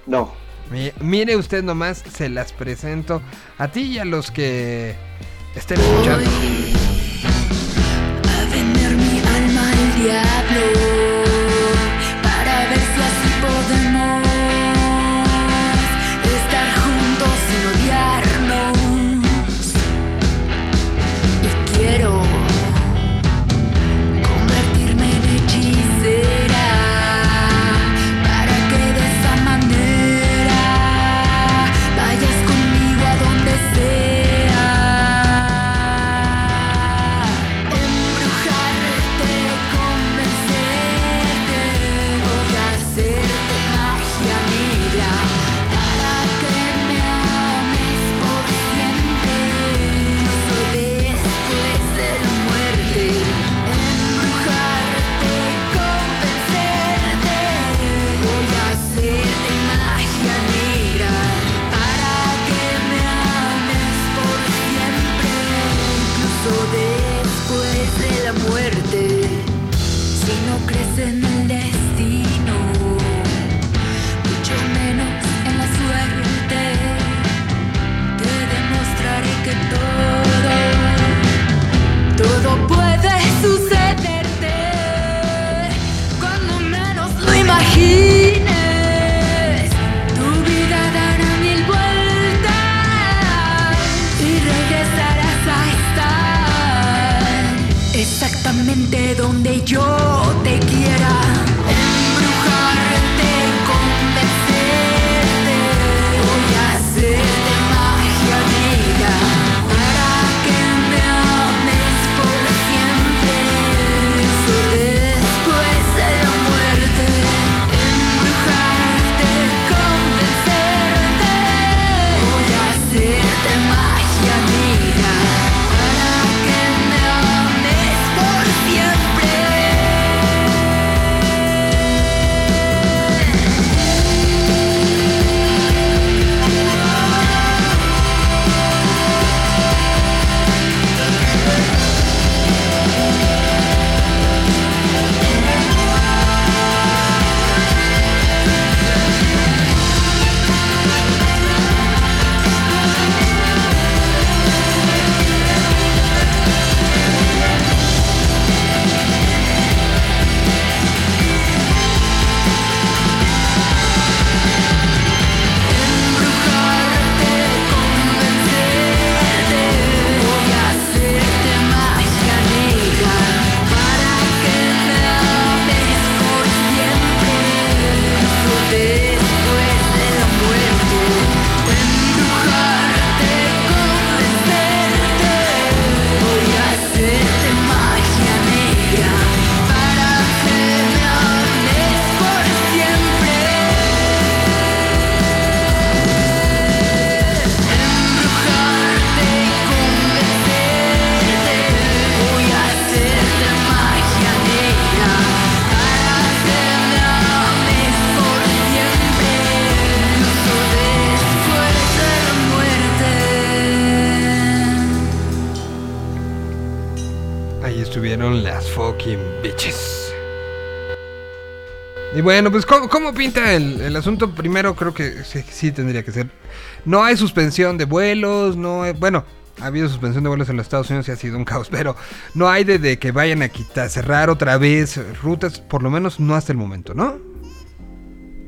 No. Mi- Mire usted nomás, se las presento a ti y a los que estén escuchando. A vender mi alma al diablo bueno, pues ¿cómo, cómo pinta el, el asunto? Primero creo que sí, tendría que ser. No hay suspensión de vuelos, no hay- bueno, ha habido suspensión de vuelos en los Estados Unidos y ha sido un caos, (laughs) pero no hay de, de que vayan a quitar, cerrar otra vez rutas, por lo menos no hasta el momento, ¿no?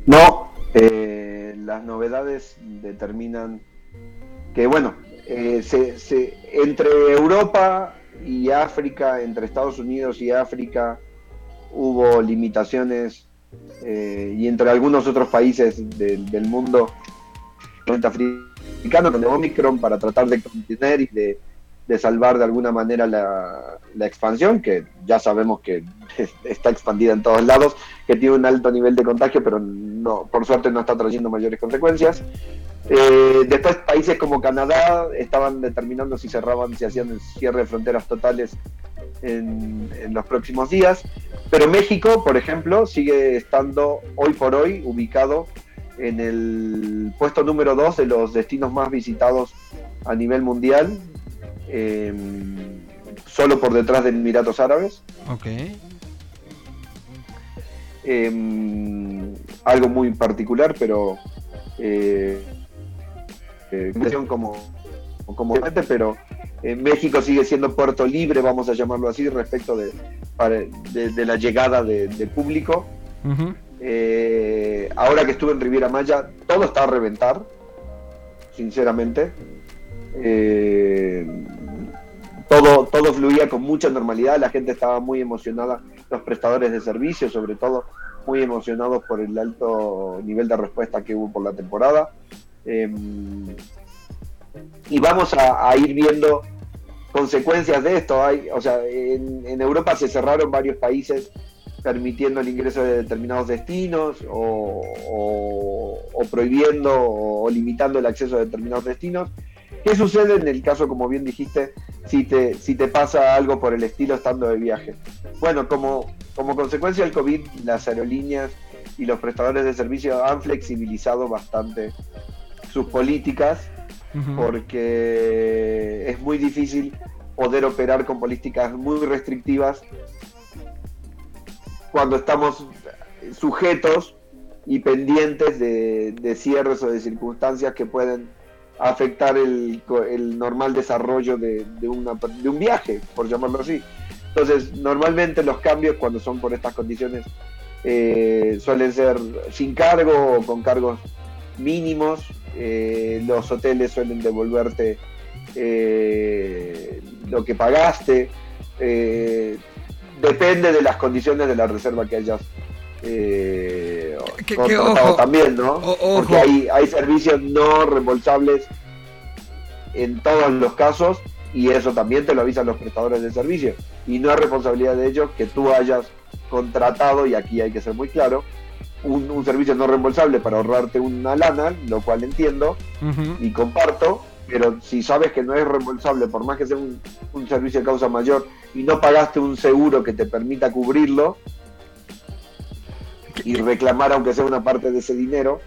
No, eh, las novedades determinan que, bueno, eh, se- se- entre Europa y África, entre Estados Unidos y África, hubo limitaciones eh, y entre algunos otros países del- mundo africano con el Omicron para tratar de contener y de, de salvar de alguna manera la, expansión, que ya sabemos que (laughs) está expandida en todos lados, que tiene un alto nivel de contagio, pero no, por suerte no está trayendo mayores consecuencias. Eh, después países como Canadá estaban determinando si cerraban, si hacían el cierre de fronteras totales en los próximos días. Pero México, por ejemplo, sigue estando hoy por hoy ubicado en el puesto número 2 de los destinos más visitados a nivel mundial, eh, solo por detrás de Emiratos Árabes. Ok. Eh, algo muy particular, pero eh, eh, como, como pero eh, México sigue siendo puerto libre, vamos a llamarlo así, respecto de, para- de, de la llegada de, de público. Eh, ahora que estuve en Riviera Maya, todo está a reventar, sinceramente. Eh, todo, todo fluía con mucha normalidad, la gente estaba muy emocionada, los prestadores de servicios sobre todo, muy emocionados por el alto nivel de respuesta que hubo por la temporada. Eh, y vamos a, a ir viendo consecuencias de esto. Hay, o sea, en, Europa se cerraron varios países permitiendo el ingreso de determinados destinos o, prohibiendo o, limitando el acceso a determinados destinos. ¿Qué sucede en el caso, como bien dijiste, si te, si te pasa algo por el estilo estando de viaje? Bueno, como, como consecuencia del COVID, las aerolíneas y los prestadores de servicio han flexibilizado bastante sus políticas porque es muy difícil poder operar con políticas muy restrictivas cuando estamos sujetos y pendientes de, cierres o de circunstancias que pueden afectar el, el normal desarrollo de, de una- de un viaje, por llamarlo así. Entonces, normalmente los cambios cuando son por estas condiciones eh, suelen ser sin cargo o con cargos mínimos. Eh, los hoteles suelen devolverte eh, lo que pagaste. Eh, depende de las condiciones de la reserva que hayas eh, Que- que contratado ojo, también, ¿no? o-. Porque hay, hay servicios no reembolsables en todos los casos y eso también te lo avisan los prestadores de servicio. Y no es responsabilidad de ellos que tú hayas contratado, y aquí hay que ser muy claro, un, un servicio no reembolsable para ahorrarte una lana, lo cual entiendo y comparto, pero si sabes que no es reembolsable, por más que sea un, un servicio de causa mayor y no pagaste un seguro que te permita cubrirlo y reclamar aunque sea una parte de ese dinero,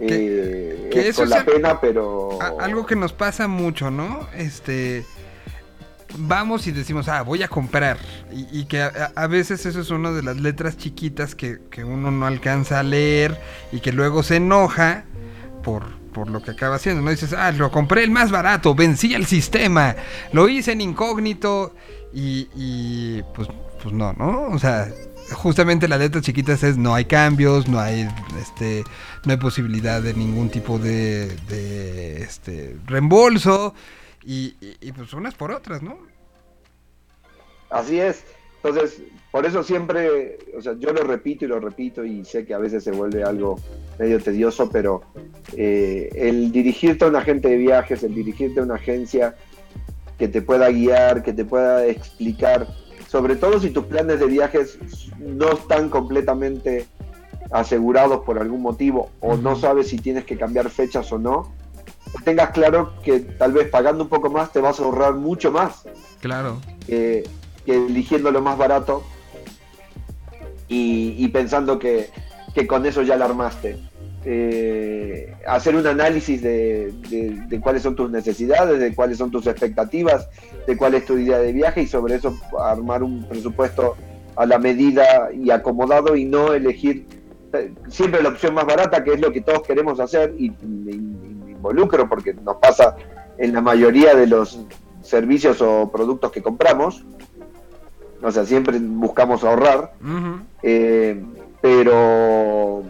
eh, que es eso con la pena, pero... Algo que nos pasa mucho, ¿no? Este. Vamos y decimos, ah, voy a comprar. Y, que a, a veces eso es una de las letras chiquitas que, que uno no alcanza a leer y que luego se enoja por, por lo que acaba haciendo. No dices, ah, lo compré el más barato, vencí el sistema, lo hice en incógnito y, y pues, pues no, ¿no? O sea, justamente las letras chiquitas es no hay cambios, no hay este no hay posibilidad de ningún tipo de, de este reembolso y, y- y, pues unas por otras, ¿no? Así es. Entonces, por eso siempre, o sea, yo lo repito y lo repito y sé que a veces se vuelve algo medio tedioso, pero eh, el dirigirte a un agente de viajes, el dirigirte a una agencia que te pueda guiar, que te pueda explicar, sobre todo si tus planes de viajes no están completamente asegurados por algún motivo o no sabes si tienes que cambiar fechas o no, tengas claro que tal vez pagando un poco más te vas a ahorrar mucho más Claro. que, que eligiendo lo más barato y, y pensando que, que con eso ya la armaste. Eh, hacer un análisis de, de- de cuáles son tus necesidades, de cuáles son tus expectativas, de cuál es tu idea de viaje y sobre eso armar un presupuesto a la medida y acomodado y no elegir eh, siempre la opción más barata, que es lo que todos queremos hacer y involucro porque nos pasa en la mayoría de los servicios o productos que compramos. O sea, siempre buscamos ahorrar, eh, pero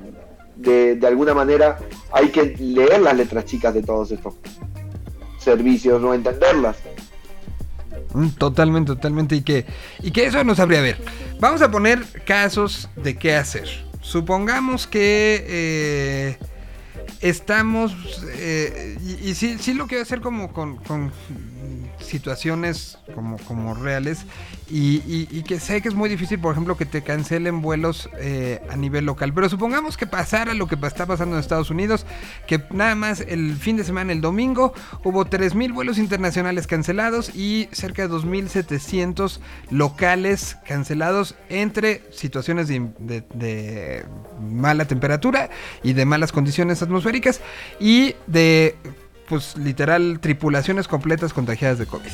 de, de alguna manera hay que leer las letras chicas de todos estos servicios o entenderlas. Mm, Totalmente, totalmente. Y que, y que eso nos habría a ver. Vamos a poner casos de qué hacer. Supongamos que eh, estamos. eh, y y sí, sí lo quiero hacer como con, con situaciones como, como reales. Y, y- que sé que es muy difícil, por ejemplo, que te cancelen vuelos eh, a nivel local. Pero supongamos que pasara lo que está pasando en Estados Unidos, que nada más el fin de semana, el domingo, hubo 3.000 vuelos internacionales cancelados y cerca de 2.700 locales cancelados entre situaciones de mala temperatura y de malas condiciones atmosféricas y de, pues literal, tripulaciones completas contagiadas de COVID.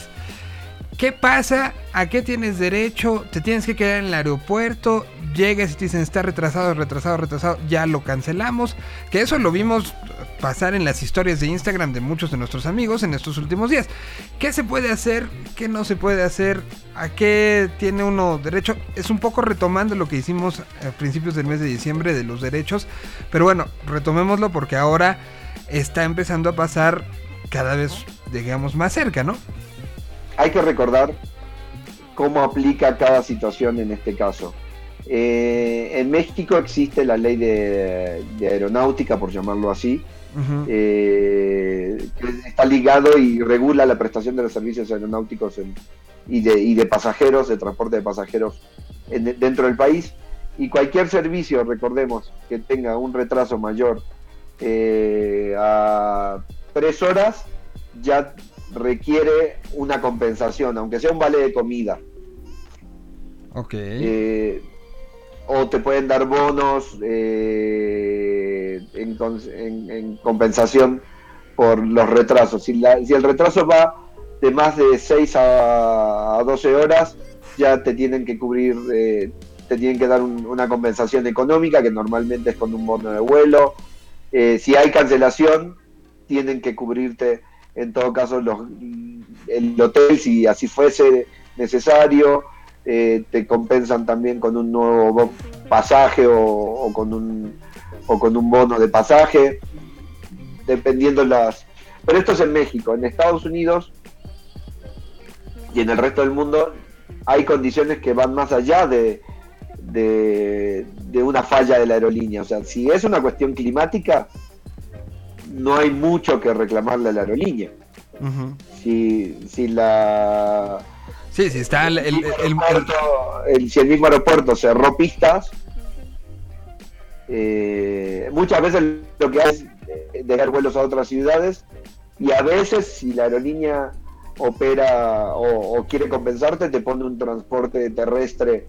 ¿Qué pasa? ¿A qué tienes derecho? ¿Te tienes que quedar en el aeropuerto? Llegas y te dicen está retrasado, retrasado, retrasado, ya lo cancelamos. Que eso lo vimos pasar en las historias de Instagram de muchos de nuestros amigos en estos últimos días. ¿Qué se puede hacer? ¿Qué no se puede hacer? ¿A qué tiene uno derecho? Es un poco retomando lo que hicimos a principios del mes de diciembre de los derechos. Pero bueno, retomémoslo porque ahora está empezando a pasar cada vez, digamos, más cerca, ¿no? hay que recordar cómo aplica cada situación en este caso. Eh, en México existe la ley de, de aeronáutica, por llamarlo así, eh, que está ligado y regula la prestación de los servicios aeronáuticos en- y, de, y de pasajeros, de transporte de pasajeros en- dentro del país. Y cualquier servicio, recordemos, que tenga un retraso mayor eh, a tres horas, ya requiere una compensación, aunque sea un vale de comida. Ok. Eh, o te pueden dar bonos eh, en, en compensación por los retrasos. Si, la- si el retraso va de más de 6 a, a 12 horas, ya te tienen que cubrir, eh, te tienen que dar un- una compensación económica, que normalmente es con un bono de vuelo. Eh, si hay cancelación, tienen que cubrirte en todo caso los, el hotel, si así fuese necesario. Eh, te compensan también con un nuevo pasaje o, o con un o con un bono de pasaje dependiendo las pero esto es en México en Estados Unidos y en el resto del mundo hay condiciones que van más allá de, de, de una falla de la aerolínea. O sea, si es una cuestión climática, no hay mucho que reclamarle a la aerolínea. Si, si la Sí, sí, está el, el- el- el- aeropuerto, el- si el mismo aeropuerto cerró pistas, eh, muchas veces lo que hace es dejar vuelos a otras ciudades y a veces si la aerolínea opera o, o quiere compensarte te pone un transporte terrestre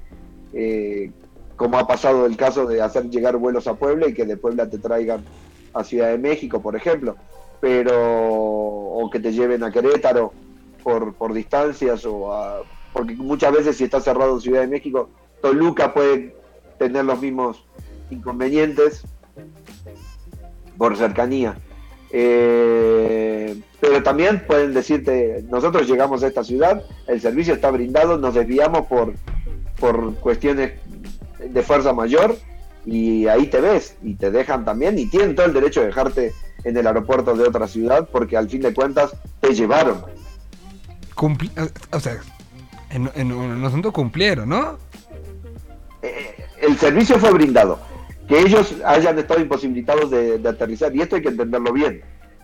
eh, como ha pasado el caso de hacer llegar vuelos a Puebla y que de Puebla te traigan a Ciudad de México por ejemplo pero o que te lleven a Querétaro por, distancias o a- porque muchas veces si está cerrado Ciudad de México, Toluca puede tener los mismos inconvenientes por cercanía. Eh, pero también pueden decirte, nosotros llegamos a esta ciudad, el servicio está brindado, nos desviamos por, por cuestiones de fuerza mayor y ahí te ves y te dejan también y tienen todo el derecho de dejarte en el aeropuerto de otra ciudad porque al fin de cuentas te llevaron. cumpli- o sea, en, en un asunto cumplieron, ¿no? el servicio fue brindado. Que ellos hayan estado imposibilitados de, de aterrizar, y esto hay que entenderlo bien.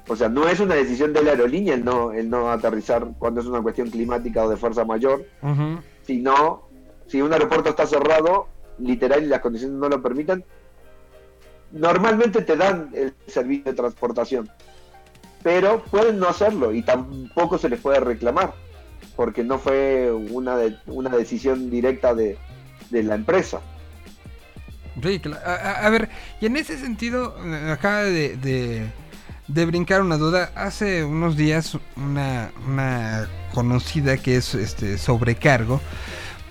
O sea, no es una decisión de la aerolínea el no, el no aterrizar cuando es una cuestión climática o de fuerza mayor, Ujú. sino si un aeropuerto está cerrado, literal, y las condiciones no lo permitan, normalmente te dan el servicio de transportación, pero pueden no hacerlo y tampoco se les puede reclamar, porque no fue una, de- una decisión directa de, de la empresa. Sí, a, ver, y en ese sentido, acaba de, de- de brincar una duda. Hace unos días, una, una conocida que es este sobrecargo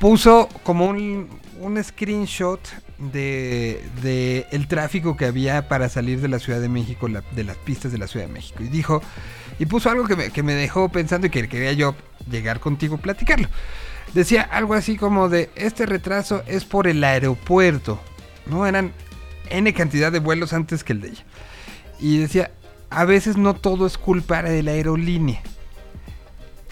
puso como un, un screenshot de, de el tráfico que había para salir de la Ciudad de México, la- de las pistas de la Ciudad de México. Y dijo, y puso algo que me, que me dejó pensando y que quería yo llegar contigo a platicarlo. Decía algo así como de, este retraso es por el aeropuerto. No eran N cantidad de vuelos antes que el de ella. Y decía, a veces no todo es culpa de la aerolínea.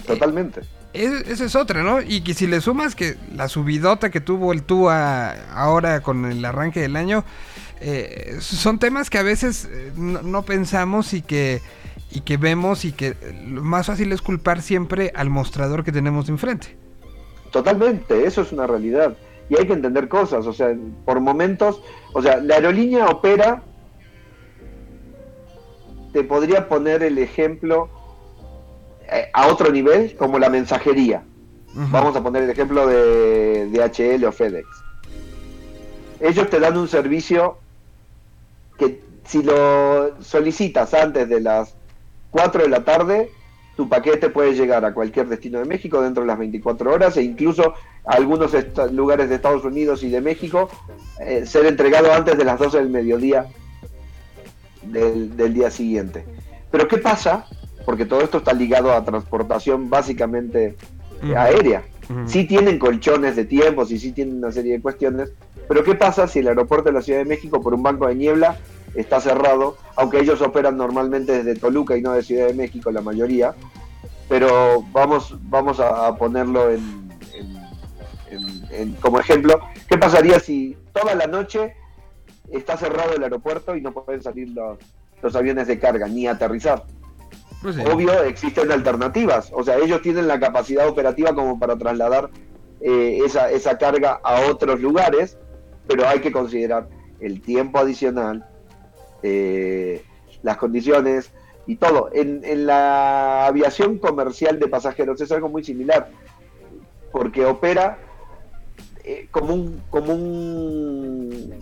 Totalmente. Es- esa es otra, ¿no? Y que si le sumas que la subidota que tuvo el TUA ahora con el arranque del año, eh, son temas que a veces eh, no, pensamos y que, y que vemos y que lo más fácil es culpar siempre al mostrador que tenemos de enfrente. Totalmente, eso es una realidad. Y hay que entender cosas, o sea, por momentos, o sea, la aerolínea opera, te podría poner el ejemplo a otro nivel, como la mensajería. Vamos a poner el ejemplo de DHL o FedEx. Ellos te dan un servicio que si lo solicitas antes de las 4 de la tarde, tu paquete puede llegar a cualquier destino de México dentro de las 24 horas e incluso a algunos lugares de Estados Unidos y de México eh, ser entregado antes de las 12 del mediodía del, del día siguiente. Pero ¿qué pasa? Porque todo esto está ligado a transportación básicamente aérea. Ujú. Sí tienen colchones de tiempos y sí tienen una serie de cuestiones, pero ¿qué pasa si el aeropuerto de la Ciudad de México por un banco de niebla está cerrado, aunque ellos operan normalmente desde Toluca y no de Ciudad de México la mayoría, pero vamos, vamos a, ponerlo en- en- como ejemplo, ¿qué pasaría si toda la noche está cerrado el aeropuerto y no pueden salir los, los aviones de carga ni aterrizar? Pues. Obvio, existen alternativas. O sea, ellos tienen la capacidad operativa como para trasladar eh, esa, esa carga a otros lugares, pero hay que considerar el tiempo adicional, eh, las condiciones y todo. En, la aviación comercial de pasajeros es algo muy similar, porque opera eh, como un como un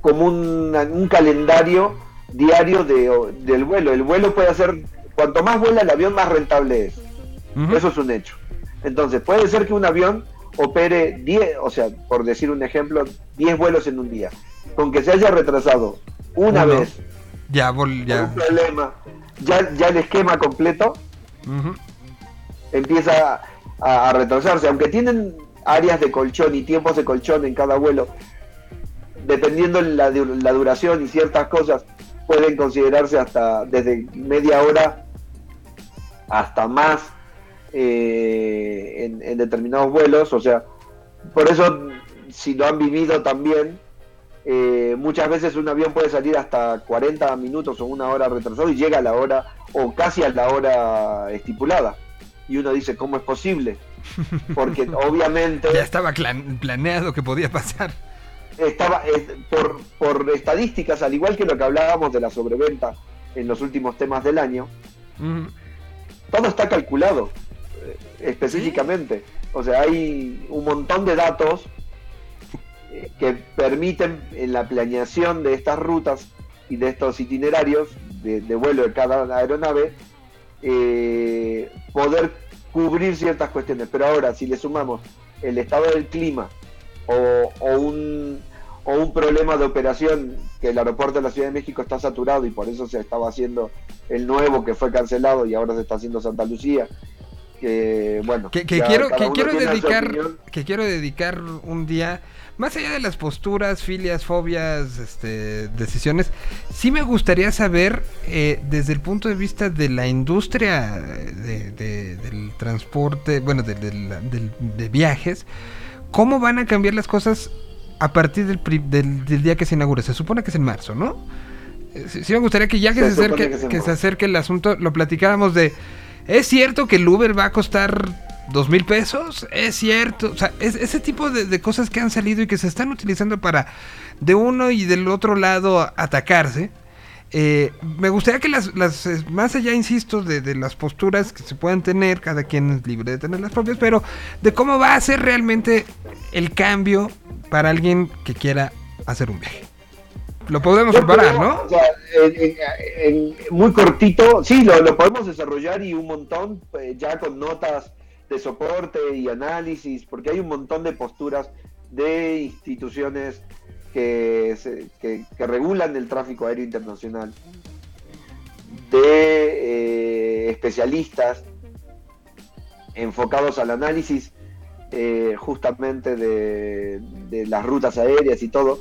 como un, un calendario diario de, del vuelo. El vuelo puede ser, cuanto más vuela el avión, más rentable es. Eso es un hecho. Entonces, puede ser que un avión opere 10, o sea, por decir un ejemplo, 10 vuelos en un día. Con que se haya retrasado una Uno. vez Ya, vol- por ya. un problema, ya, ya el esquema completo empieza a, a retrasarse. Aunque tienen áreas de colchón y tiempos de colchón en cada vuelo, dependiendo la, la duración y ciertas cosas, pueden considerarse hasta desde media hora hasta más eh, en, en determinados vuelos, o sea, por eso si lo han vivido también, eh, muchas veces un avión puede salir hasta 40 minutos o una hora retrasado y llega a la hora o casi a la hora estipulada. Y uno dice, ¿cómo es posible? Porque (laughs) obviamente Ya estaba planeado que podía pasar. estaba es- por, por estadísticas, al igual que lo que hablábamos de la sobreventa en los últimos temas del año. Todo está calculado eh, específicamente. O sea, hay un montón de datos eh, que permiten en la planeación de estas rutas y de estos itinerarios de, vuelo de cada aeronave eh, poder cubrir ciertas cuestiones. Pero ahora, si le sumamos el estado del clima o un, o un problema de operación, que el aeropuerto de la Ciudad de México está saturado y por eso se estaba haciendo el nuevo que fue cancelado y ahora se está haciendo Santa Lucía. Que bueno, Que, quiero, que quiero dedicar, que quiero dedicar un día, más allá de las posturas, filias, fobias, este, decisiones, sí me gustaría saber, eh, desde el punto de vista de la industria de- de- del transporte, bueno, de, de viajes, cómo van a cambiar las cosas a partir del, pri- del, del día que se inaugure. Se supone que es en marzo, ¿no? Eh, Sí, sí me gustaría que ya que Se acerque, que se acerque el asunto, lo platicáramos de... ¿Es cierto que el Uber va a costar dos mil pesos? Es cierto. O sea, es- ese tipo de, de cosas que han salido y que se están utilizando para de uno y del otro lado atacarse. Eh, me gustaría que las, las eh, más allá, insisto, de, de las posturas que se puedan tener, cada quien es libre de tener las propias, pero de cómo va a ser realmente el cambio para alguien que quiera hacer un viaje. Lo podemos preparar, ¿no? o sea, en- en- en- muy cortito, sí, lo, lo podemos desarrollar y un montón, eh, ya con notas de soporte y análisis, porque hay un montón de posturas de instituciones que, regulan el tráfico aéreo internacional, de eh, especialistas enfocados al análisis eh, justamente de, de las rutas aéreas y todo.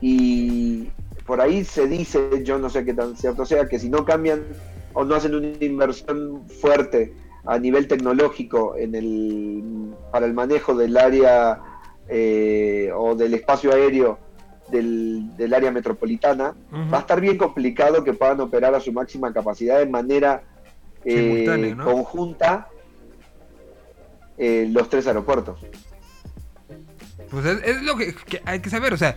Y por ahí se dice, yo no sé qué tan cierto sea, que si no cambian o no hacen una inversión fuerte a nivel tecnológico en el, para el manejo del área eh, o del espacio aéreo del, del área metropolitana, va a estar bien complicado que puedan operar a su máxima capacidad de manera eh, conjunta eh, los tres aeropuertos. Pues es, es lo que, que hay que saber, o sea,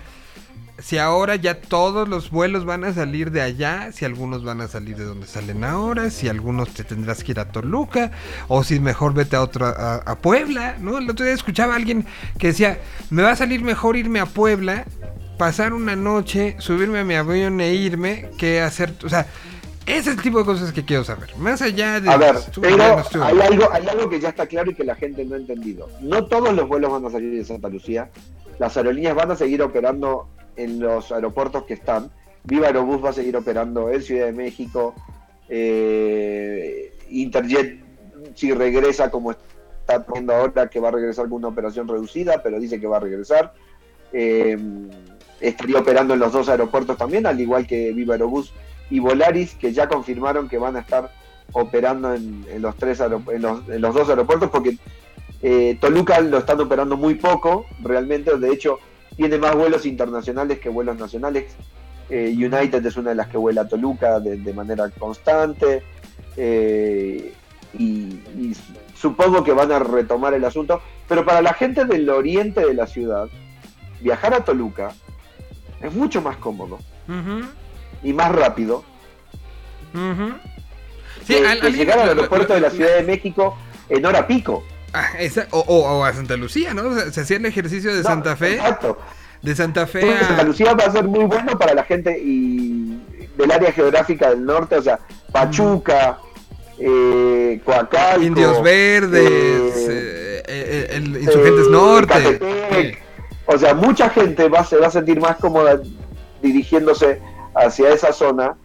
si ahora ya todos los vuelos van a salir de allá, si algunos van a salir de donde salen ahora, si algunos te tendrás que ir a Toluca, o si mejor vete a otra, a, a Puebla, ¿no? El otro día escuchaba a alguien que decía, me va a salir mejor irme a Puebla, pasar una noche, subirme a mi avión e irme, que hacer, o sea, ese es el tipo de cosas que quiero saber. Más allá de... A ver, pero hay algo, hay algo que ya está claro y que la gente no ha entendido. No todos los vuelos van a salir de Santa Lucía. Las aerolíneas van a seguir operando en los aeropuertos que están. Viva Aerobús va a seguir operando en Ciudad de México. eh, Interjet, si regresa como está poniendo ahora, que va a regresar con una operación reducida, pero dice que va a regresar. Eh, estaría operando en los dos aeropuertos también, al igual que Viva Aerobús y Volaris, que ya confirmaron que van a estar operando en, los tres en en los dos aeropuertos, porque eh, Toluca lo están operando muy poco, realmente, de hecho, tiene más vuelos internacionales que vuelos nacionales. Eh, United es una de las que vuela a Toluca de, manera constante. eh, y supongo que van a retomar el asunto. Pero para la gente del oriente de la ciudad, viajar a Toluca es mucho más cómodo y más rápido ujú. Sí, que, al- que llegar al aeropuerto de la Ciudad de México en hora pico. Ah, esa- o, o- o a Santa Lucía, ¿no? O sea, se hacía el ejercicio de No, Santa Fe. Exacto. De Santa Fe Entonces, Santa. Lucía va a ser muy bueno para la gente y del área geográfica del norte, o sea, Pachuca, eh, Coacalco, Indios Verdes, eh, eh, eh, el Insurgentes eh, Norte. Ecatepec. O sea, mucha gente va, se va a sentir más cómoda dirigiéndose hacia esa zona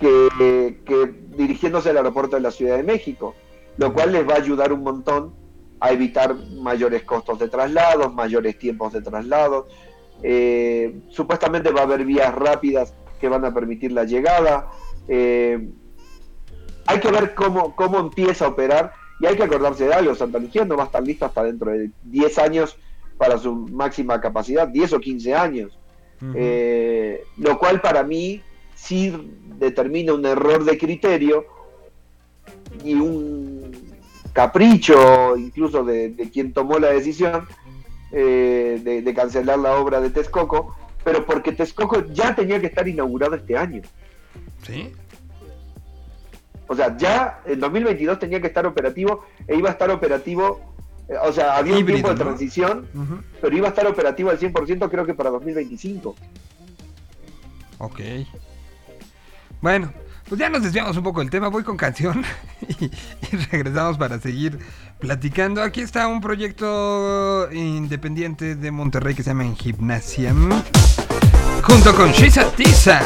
que, dirigiéndose al aeropuerto de la Ciudad de México, lo cual les va a ayudar un montón a evitar mayores costos de traslados, mayores tiempos de traslados. Eh, supuestamente va a haber vías rápidas que van a permitir la llegada. Eh, hay que ver cómo, cómo empieza a operar Y hay que acordarse de algo, Santa Lucía no va a estar lista hasta dentro de 10 años para su máxima capacidad, 10 o 15 años. Eh, lo cual para mí sí determina un error de criterio y un capricho incluso de, de quien tomó la decisión eh, de, de cancelar la obra de Texcoco, pero porque Texcoco ya tenía que estar inaugurado este año. ¿Sí? O sea, ya en 2022 tenía que estar operativo e iba a estar operativo, o sea, había un tiempo de ¿no? transición, pero iba a estar operativo al 100% creo que para 2025. Ok. Bueno, pues ya nos desviamos un poco del tema. Voy con canción (laughs) y, y regresamos para seguir platicando. Aquí está un proyecto independiente de Monterrey que se llama En Gimnasium. Junto con Shisa Tiza.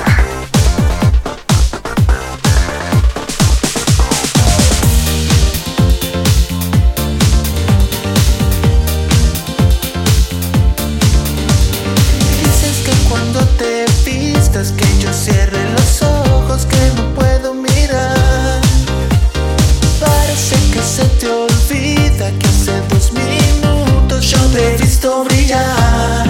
Visto brillar.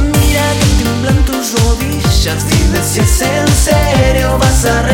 Mira que tiemblan tus rodillas, dime si es en serio vas a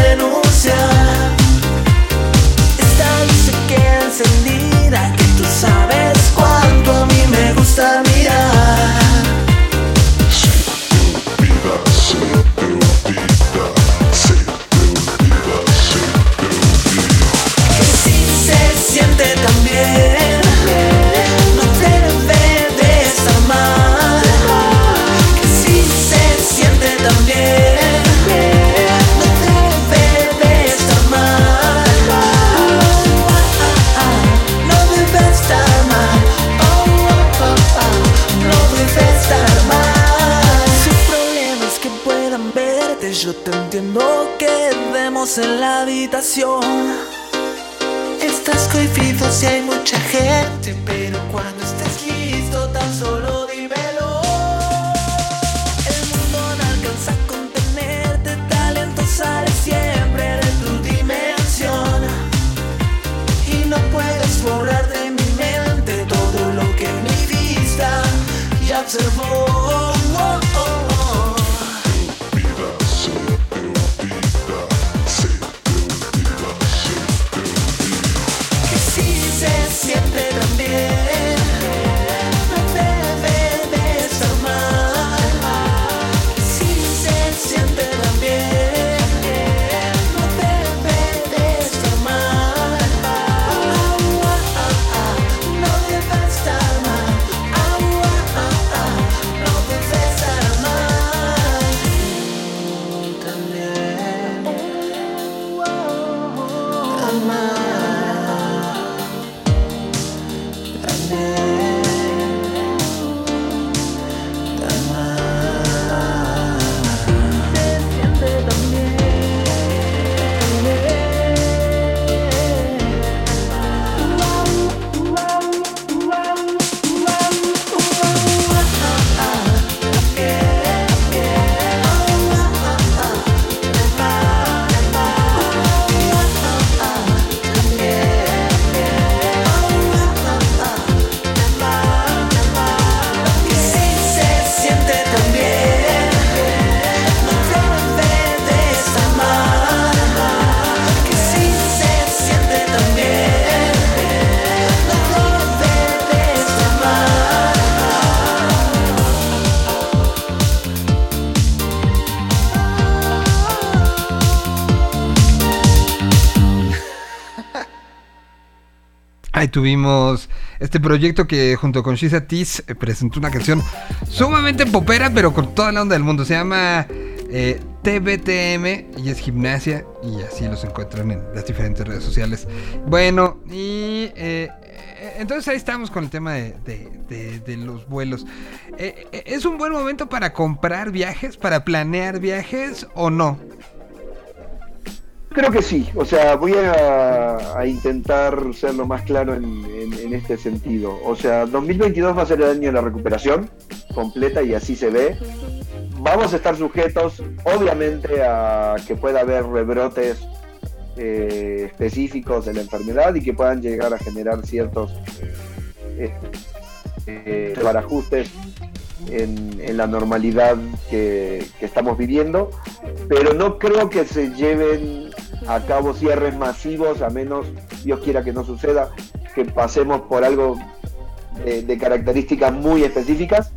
tuvimos este proyecto que junto con Shisa Tiz eh, presentó una canción sumamente popera, pero con toda la onda del mundo. Se llama eh, TBTM y es gimnasia y así los encuentran en las diferentes redes sociales. Bueno, y eh, entonces ahí estamos con el tema de, de- los vuelos. Eh, ¿Es un buen momento para comprar viajes, para planear viajes o no? Creo que sí, o sea, voy a, a intentar ser lo más claro en, este sentido. O sea, 2022 va a ser el año de la recuperación completa y así se ve. Vamos a estar sujetos, obviamente, a que pueda haber rebrotes eh, específicos de la enfermedad y que puedan llegar a generar ciertos eh, eh, ajustes en, la normalidad que estamos viviendo, pero no creo que se lleven a cabo cierres masivos, a menos, Dios quiera que no suceda, que pasemos por algo de, de características muy específicas.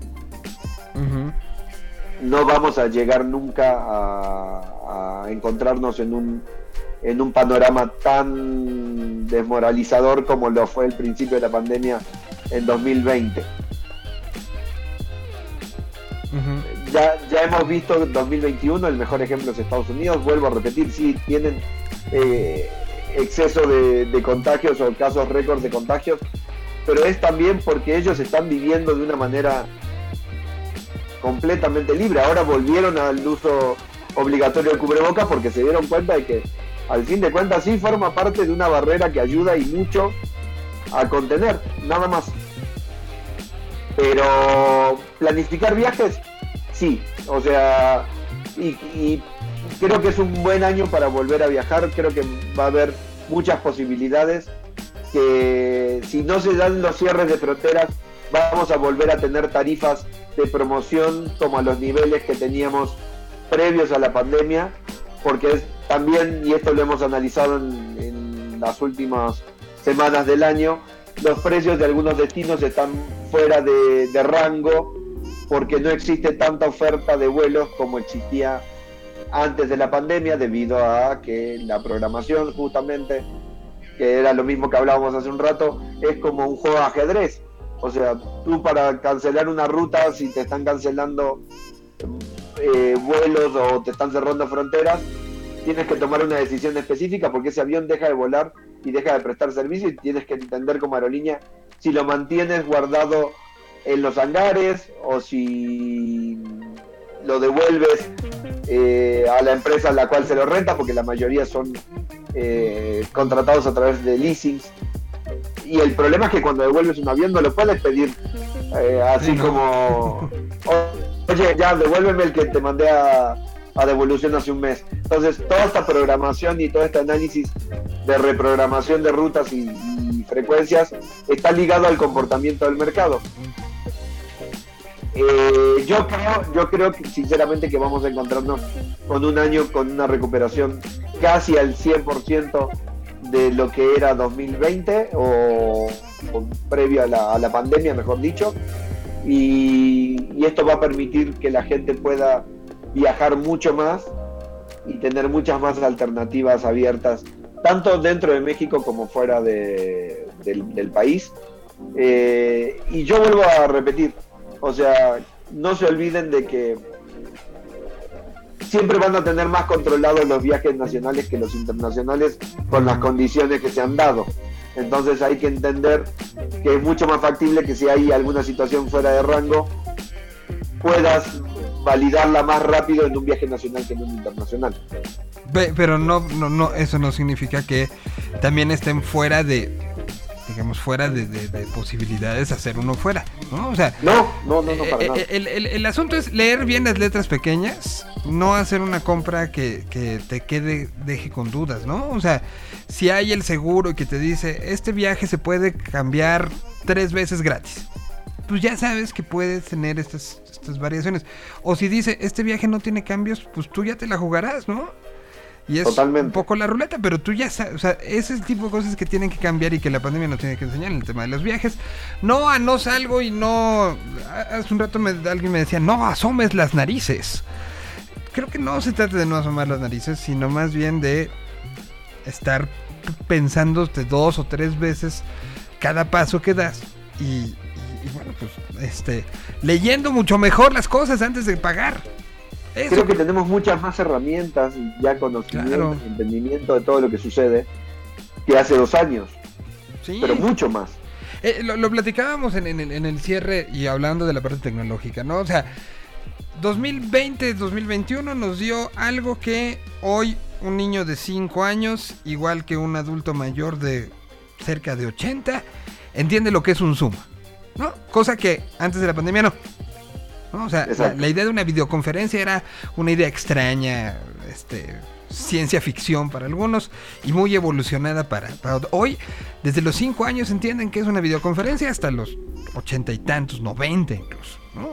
No vamos a llegar nunca a, a encontrarnos en un, en un panorama tan desmoralizador como lo fue el principio de la pandemia en 2020. Ya, ya hemos visto 2021, el mejor ejemplo es Estados Unidos, vuelvo a repetir, sí tienen eh, exceso de, de contagios o casos récords de contagios, pero es también porque ellos están viviendo de una manera completamente libre. Ahora volvieron al uso obligatorio del cubrebocas porque se dieron cuenta de que al fin de cuentas sí forma parte de una barrera que ayuda y mucho a contener, nada más. Pero planificar viajes, sí, o sea, y creo que es un buen año para volver a viajar, creo que va a haber muchas posibilidades, que si no se dan los cierres de fronteras, vamos a volver a tener tarifas de promoción como a los niveles que teníamos previos a la pandemia, porque es también, y esto lo hemos analizado en, las últimas semanas del año, los precios de algunos destinos están fuera de, de rango porque no existe tanta oferta de vuelos como existía antes de la pandemia debido a que la programación justamente, que era lo mismo que hablábamos hace un rato, es como un juego de ajedrez. O sea, tú para cancelar una ruta, si te están cancelando eh, vuelos o te están cerrando fronteras, tienes que tomar una decisión específica porque ese avión deja de volar y deja de prestar servicio y tienes que entender como aerolínea si lo mantienes guardado en los hangares o si lo devuelves eh, a la empresa a la cual se lo renta, porque la mayoría son eh, contratados a través de leasings. Y el problema es que cuando devuelves un avión no lo puedes pedir eh, así Sí, no. como, (laughs) oye, ya devuélveme el que te mandé a, a devolución hace un mes. Entonces, toda esta programación y todo este análisis de reprogramación de rutas y, y frecuencias está ligado al comportamiento del mercado. Eh, yo creo, yo creo que sinceramente que vamos a encontrarnos con un año con una recuperación casi al 100% de lo que era 2020 o, o previo a la, pandemia, mejor dicho. Y, esto va a permitir que la gente pueda viajar mucho más y tener muchas más alternativas abiertas, tanto dentro de México como fuera de- del, del país. Eh, y yo vuelvo a repetir, o sea, no se olviden de que siempre van a tener más controlados los viajes nacionales que los internacionales con las condiciones que se han dado. Entonces hay que entender que es mucho más factible que si hay alguna situación fuera de rango, puedas validarla más rápido en un viaje nacional que en un internacional. Pero no, no, no, eso no significa que también estén fuera de, digamos, fuera de, de- de posibilidades hacer uno fuera, ¿no? O sea, No, no, no, no, para eh, nada. eh, el, el- el asunto es leer bien las letras pequeñas, no hacer una compra que, que te quede, deje con dudas, ¿no? O sea, si hay el seguro que te dice, este viaje se puede cambiar tres veces gratis, pues ya sabes que puedes tener estas, estas variaciones. O si dice, este viaje no tiene cambios, pues tú ya te la jugarás, ¿no? Y es un poco la ruleta, pero tú ya sabes, o sea, ese es el tipo de cosas que tienen que cambiar y que la pandemia nos tiene que enseñar en el tema de los viajes. No, a no salgo y no... Hace un rato me- alguien me decía, no asomes las narices. Creo que no se trata de no asomar las narices, sino más bien de estar pensándote dos o tres veces cada paso que das y, y- y bueno, pues este leyendo mucho mejor las cosas antes de pagar. Eso. Creo que tenemos muchas más herramientas y ya conocimiento, Claro. entendimiento de todo lo que sucede que hace dos años, Sí. pero mucho más. Eh, lo, lo platicábamos en, en el, en el cierre y hablando de la parte tecnológica, ¿no? O sea, 2020-2021 nos dio algo que hoy un niño de 5 años, igual que un adulto mayor de cerca de 80, entiende lo que es un Zoom, ¿no? Cosa que antes de la pandemia no. ¿No? O sea, la, idea de una videoconferencia era una idea extraña, este, ciencia ficción para algunos y muy evolucionada para, para hoy. Desde los 5 años entienden que es una videoconferencia hasta los ochenta y tantos, 90 incluso, ¿no?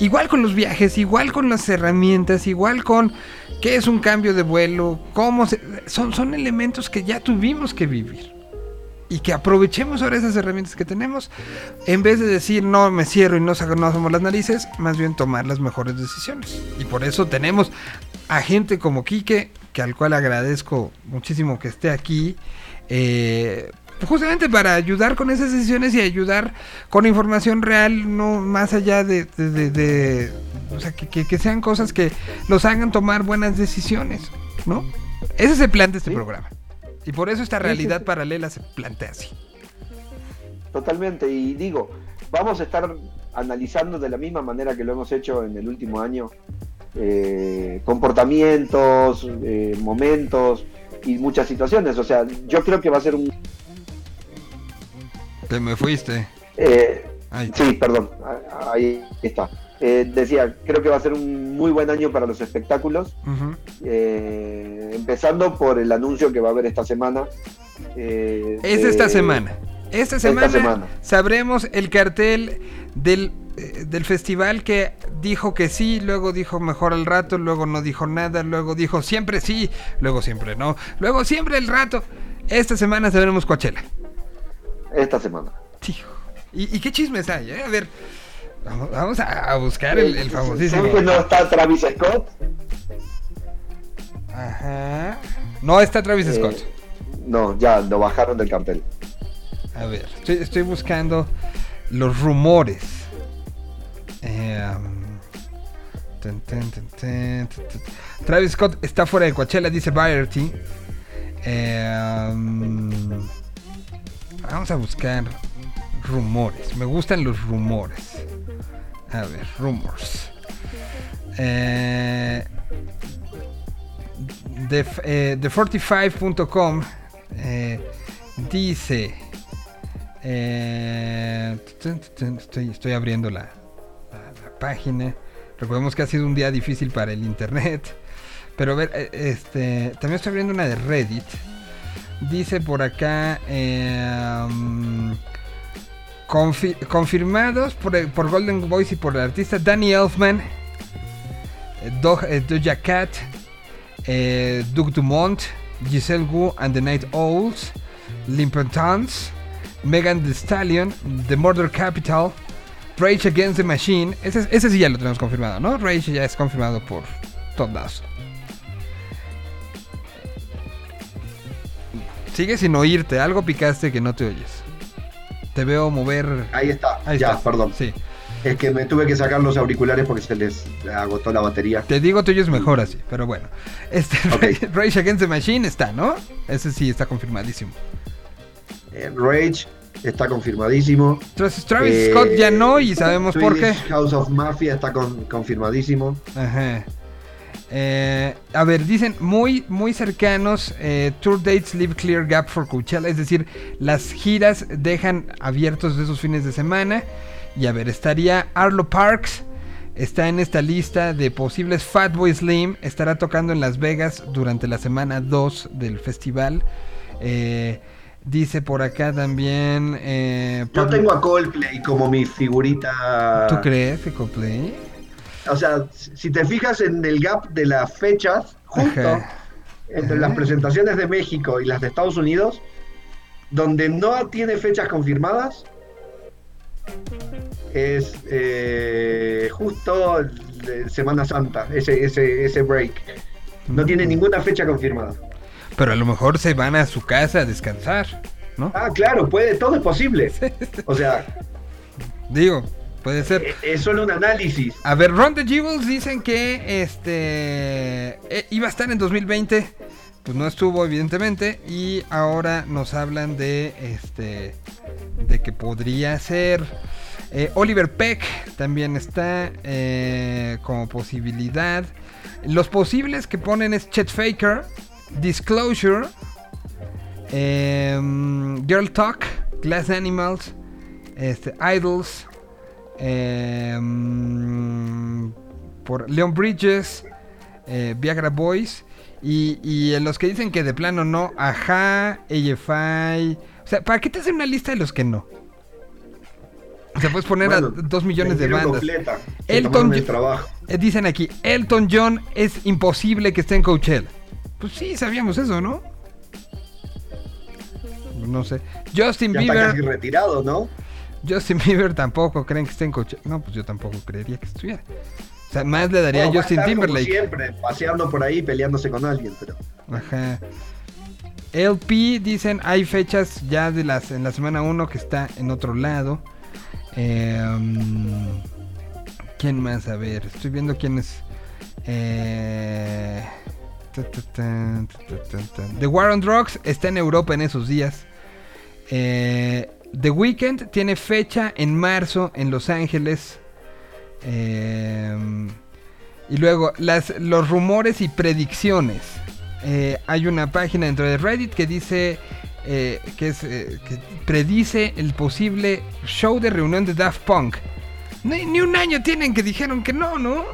Igual con los viajes, igual con las herramientas, igual con qué es un cambio de vuelo, cómo se- son, son elementos que ya tuvimos que vivir. Y que aprovechemos ahora esas herramientas que tenemos, en vez de decir no me cierro y no, no hacemos las narices, más bien tomar las mejores decisiones. Y por eso tenemos a gente como Quique, que al cual agradezco muchísimo que esté aquí, eh, justamente para ayudar con esas decisiones y ayudar con información real, no más allá de, de- de- de- o sea, que, que- que sean cosas que los hagan tomar buenas decisiones, ¿no? Ese es el plan de este programa. Y por eso esta realidad paralela se plantea así. Totalmente, y digo, vamos a estar analizando de la misma manera que lo hemos hecho en el último año, eh, comportamientos, eh, momentos y muchas situaciones. O sea, yo creo que va a ser un... Te me fuiste. eh, sí, perdón, ahí está. Eh, decía, creo que va a ser un muy buen año para los espectáculos, eh, empezando por el anuncio que va a haber esta semana. eh, Es de- esta semana. Esta semana, semana. sabremos el cartel del, eh, del festival que dijo que sí, luego dijo mejor al rato, luego no dijo nada, luego dijo siempre sí, luego siempre no, luego siempre el rato. Esta semana sabremos Coachella. Esta semana. ¿Y, y qué chismes hay? eh? A ver, vamos, a, buscar el, el famosísimo. ¿Saben que no está Travis Scott? Ajá. No está Travis Eh, Scott. No, ya lo bajaron del cartel. A ver, estoy, estoy buscando los rumores. Eh, um, ten, ten, ten. Travis Scott está fuera de Coachella, dice Variety. Eh, um, vamos a buscar rumores. Me gustan los rumores. A ver, rumors. Eh, de, eh, de 45.com eh, dice eh, estoy, estoy abriendo la, la- página. Recordemos que ha sido un día difícil para el internet. Pero ver eh, este también estoy abriendo una de Reddit. Dice por acá eh, um, confi- confirmados por, el- por Golden Voice y por el artista Danny Elfman eh, eh, Doja Cat eh, Dumont, Giselle Wu and the Night Owls, Limpetons, Megan Thee Stallion, The Murder Capital, Rage Against the Machine. Ese, sí ya lo tenemos confirmado, ¿no? Rage ya es confirmado por todos. Sigue sin oírte, algo picaste que no te oyes. Te veo mover. Ahí está, Ahí ya, estás. perdón. Sí. Es que me tuve que sacar los auriculares porque se les agotó la batería. Te digo, te oyes mejor así, pero bueno. Este. Rage Against the Machine está, ¿no? Ese sí está confirmadísimo. Eh, Rage está confirmadísimo. Entonces, Travis Eh, Scott ya no y sabemos por qué. House of Mafia está con- confirmadísimo. Ajá. Eh, a ver, dicen muy, muy cercanos. eh, tour dates leave clear gap for Coachella. Es decir, las giras dejan abiertos esos fines de semana. Y a ver, estaría Arlo Parks. Está en esta lista de posibles Fatboy Slim. Estará tocando en Las Vegas durante la semana 2 del festival. Eh, dice por acá también. eh, Yo tengo a Coldplay como mi figurita. ¿Tú crees, Coldplay? O sea, si te fijas en el gap de las fechas, justo Ajá. entre las presentaciones de México y las de Estados Unidos, donde no tiene fechas confirmadas, es eh, justo Semana Santa, ese, ese, ese break. No tiene ninguna fecha confirmada. Pero a lo mejor se van a su casa a descansar, ¿no? Ah, claro, puede, todo es posible. (laughs) O sea, Digo, puede ser. es solo un análisis. A ver, Ron the Jewels dicen que este eh, iba a estar en 2020, pues no estuvo evidentemente y ahora nos hablan de este de que podría ser Eh, Oliver Peck también está eh, como posibilidad. Los posibles que ponen es Chet Faker, Disclosure, em, Girl Talk, Glass Animals, este, Idols, eh, por Leon Bridges, eh, Viagra Boys. Y, y en los que dicen que de plano no, Ajá, AFI. O sea, ¿para qué te hacen una lista de los que no? O sea, puedes poner Bueno, a dos millones de bandas. completa, Elton el Jo- trabajo. eh, dicen aquí, Elton John es imposible que esté en Coachella. Pues sí, sabíamos eso, ¿no? No sé. Justin Ya está Bieber. casi retirado, ¿no? Justin Bieber tampoco creen que esté en Coachella. No, pues yo tampoco creería que estuviera. O sea, más le daría a Justin estar como Timberlake. siempre, paseando por ahí, peleándose con alguien, pero... Ajá. LP dicen hay fechas ya de las en la semana 1 que está en otro lado. Eh, mm, ¿Quién más? A ver, estoy viendo quién es. Eh. The War on Drugs está en Europa en esos días. Eh, The Weeknd tiene fecha en marzo en Los Ángeles. Eh, y luego, las, los rumores y predicciones. Eh, hay una página dentro de Reddit que dice eh, que, es, predice el posible show de reunión de Daft Punk. Ni, ni un año tienen que dijeron que no, ¿no?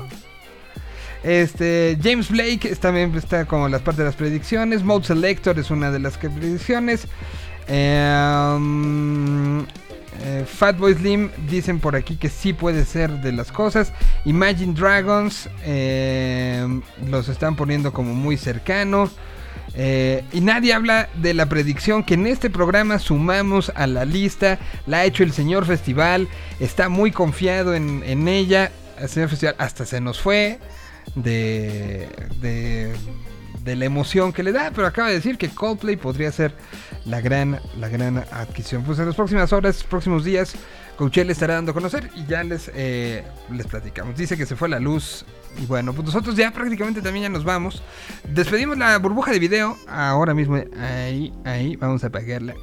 Este, James Blake también está como las partes de las predicciones. Mode Selector es una de las predicciones. Um, eh, Fatboy Slim dicen por aquí que sí puede ser de las cosas. Imagine Dragons eh, los están poniendo como muy cercano. Eh, y nadie habla de la predicción que en este programa sumamos a la lista. La ha hecho el señor Festival. Está muy confiado en, en ella. El señor Festival hasta se nos fue de, de, de la emoción que le da. Pero acaba de decir que Coldplay podría ser la gran, la gran adquisición. Pues en las próximas horas, próximos días, Coachella estará dando a conocer y ya les, eh, les platicamos. Dice que se fue la luz. Y bueno, pues nosotros ya prácticamente también ya nos vamos. Despedimos la burbuja de video. Ahora mismo, ahí, ahí, vamos a apagarla.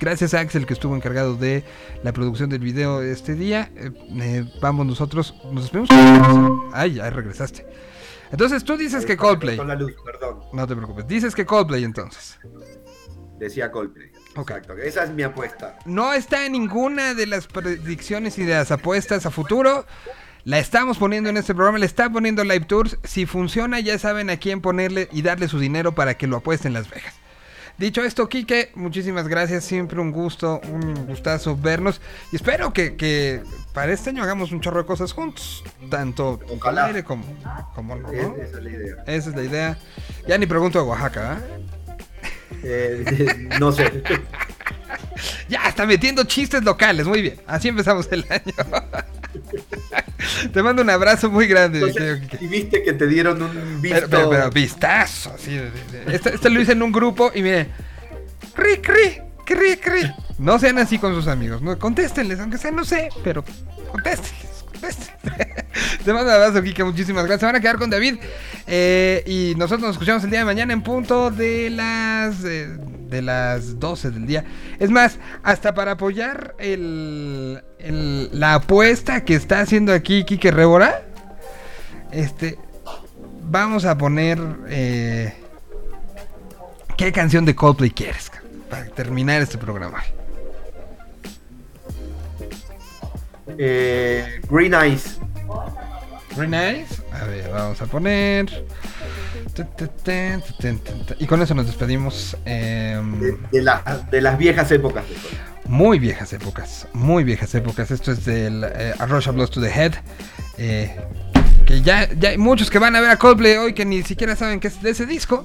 Gracias a Axel que estuvo encargado de la producción del video este día. Eh, eh, vamos nosotros, nos despedimos. Ay, ya regresaste. Entonces tú dices que Coldplay. Con la luz, perdón. No te preocupes. Dices que Coldplay entonces. Decía Coldplay. Exacto, esa es mi apuesta. No está en ninguna de las predicciones y de las apuestas a futuro. La estamos poniendo en este programa, le está poniendo Live Tours. Si funciona, ya saben a quién ponerle y darle su dinero para que lo apueste en Las Vegas. Dicho esto, Quique, muchísimas gracias. Siempre un gusto, un gustazo vernos. Y espero que, que para este año hagamos un chorro de cosas juntos. Tanto Ojalá. al aire como, como no. Es- ¿no? esa es la idea. Esa es la idea. Ya ni pregunto a Oaxaca, ¿ah? Eh, (laughs) no sé. Ya, está metiendo chistes locales. Muy bien. Así empezamos el año. Te mando un abrazo muy grande. Entonces, y viste que te dieron un visto. Pero, pero, pero vistazo. De- este, este lo hice en un grupo y mire. Cri, cri, cri, cri. No sean así con sus amigos. No, contéstenles, aunque sea no sé, pero contéstenles. (laughs) Te mando un abrazo, Kike. Muchísimas gracias. Se van a quedar con David. Eh, y nosotros nos escuchamos el día de mañana en punto de las. eh, de las 12 del día. Es más, hasta para apoyar la apuesta que está haciendo aquí Kike Rebora. Este. Vamos a poner. eh, ¿Qué canción de Coldplay quieres? Para terminar este programa. Eh, Green Eyes. Green Eyes. A ver, vamos a poner. Y con eso nos despedimos. em, De, de la- de las viejas épocas muy viejas épocas. Muy viejas épocas. Esto es del eh, A Rush of Blood to the Head. eh, que ya, ya hay muchos que van a ver a Coldplay hoy que ni siquiera saben que es de ese disco.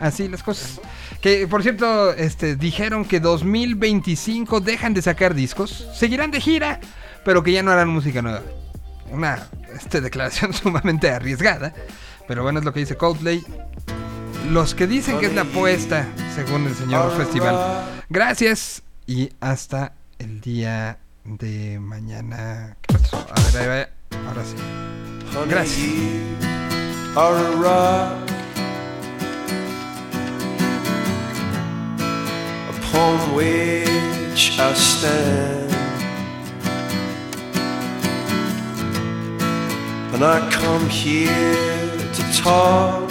Así las cosas. Que por cierto, este, dijeron que 2025 dejan de sacar discos. Seguirán de gira, pero que ya no harán música nueva. Una este, declaración (laughs) sumamente arriesgada. Pero bueno, es lo que dice Coldplay. Los que dicen que es la apuesta, según el señor Festival. Gracias y hasta el día de mañana. ¿Qué pasó? A ver, ahí va. Ahora sí. Gracias. upon which I stand, and I come here to talk.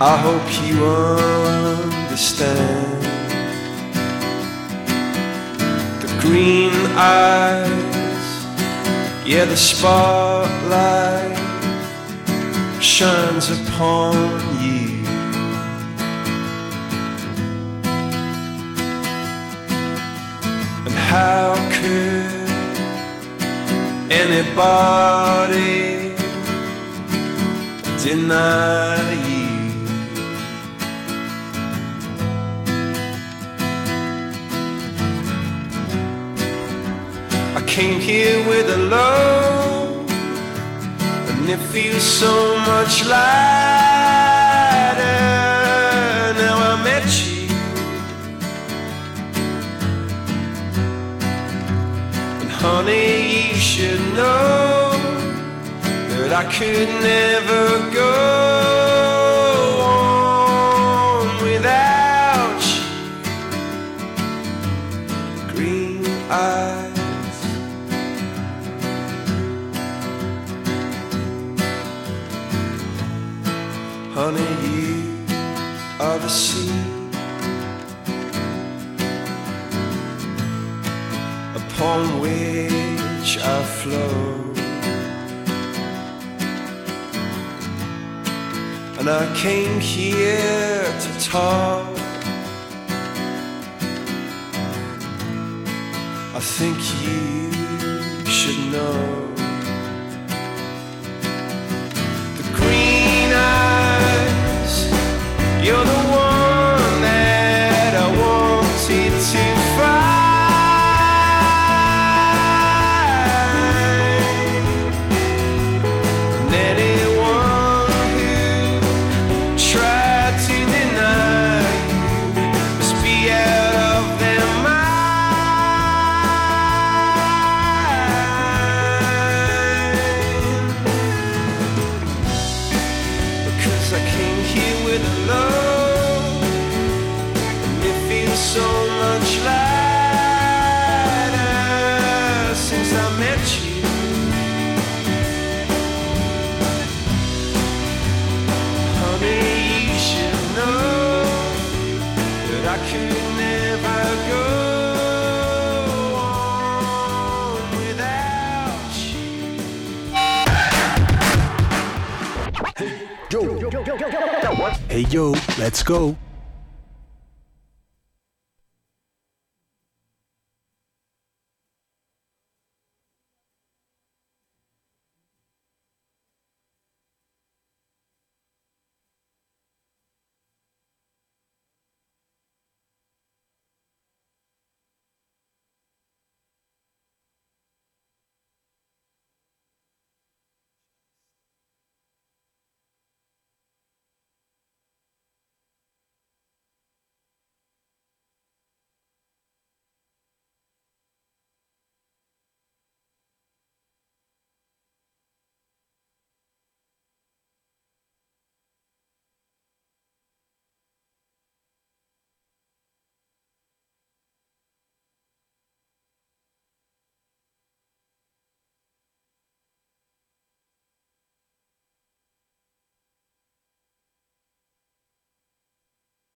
I hope you understand. The green eyes, yeah, the spotlight shines upon you. And how could anybody deny you? I came here with a load, and it feels so much lighter now I met you. And honey, should know that I could never go on without you. Green eyes. Honey, you are the sea upon which I flow. And I came here to talk. I think you should know. The green eyes, you're the one yo, let's go.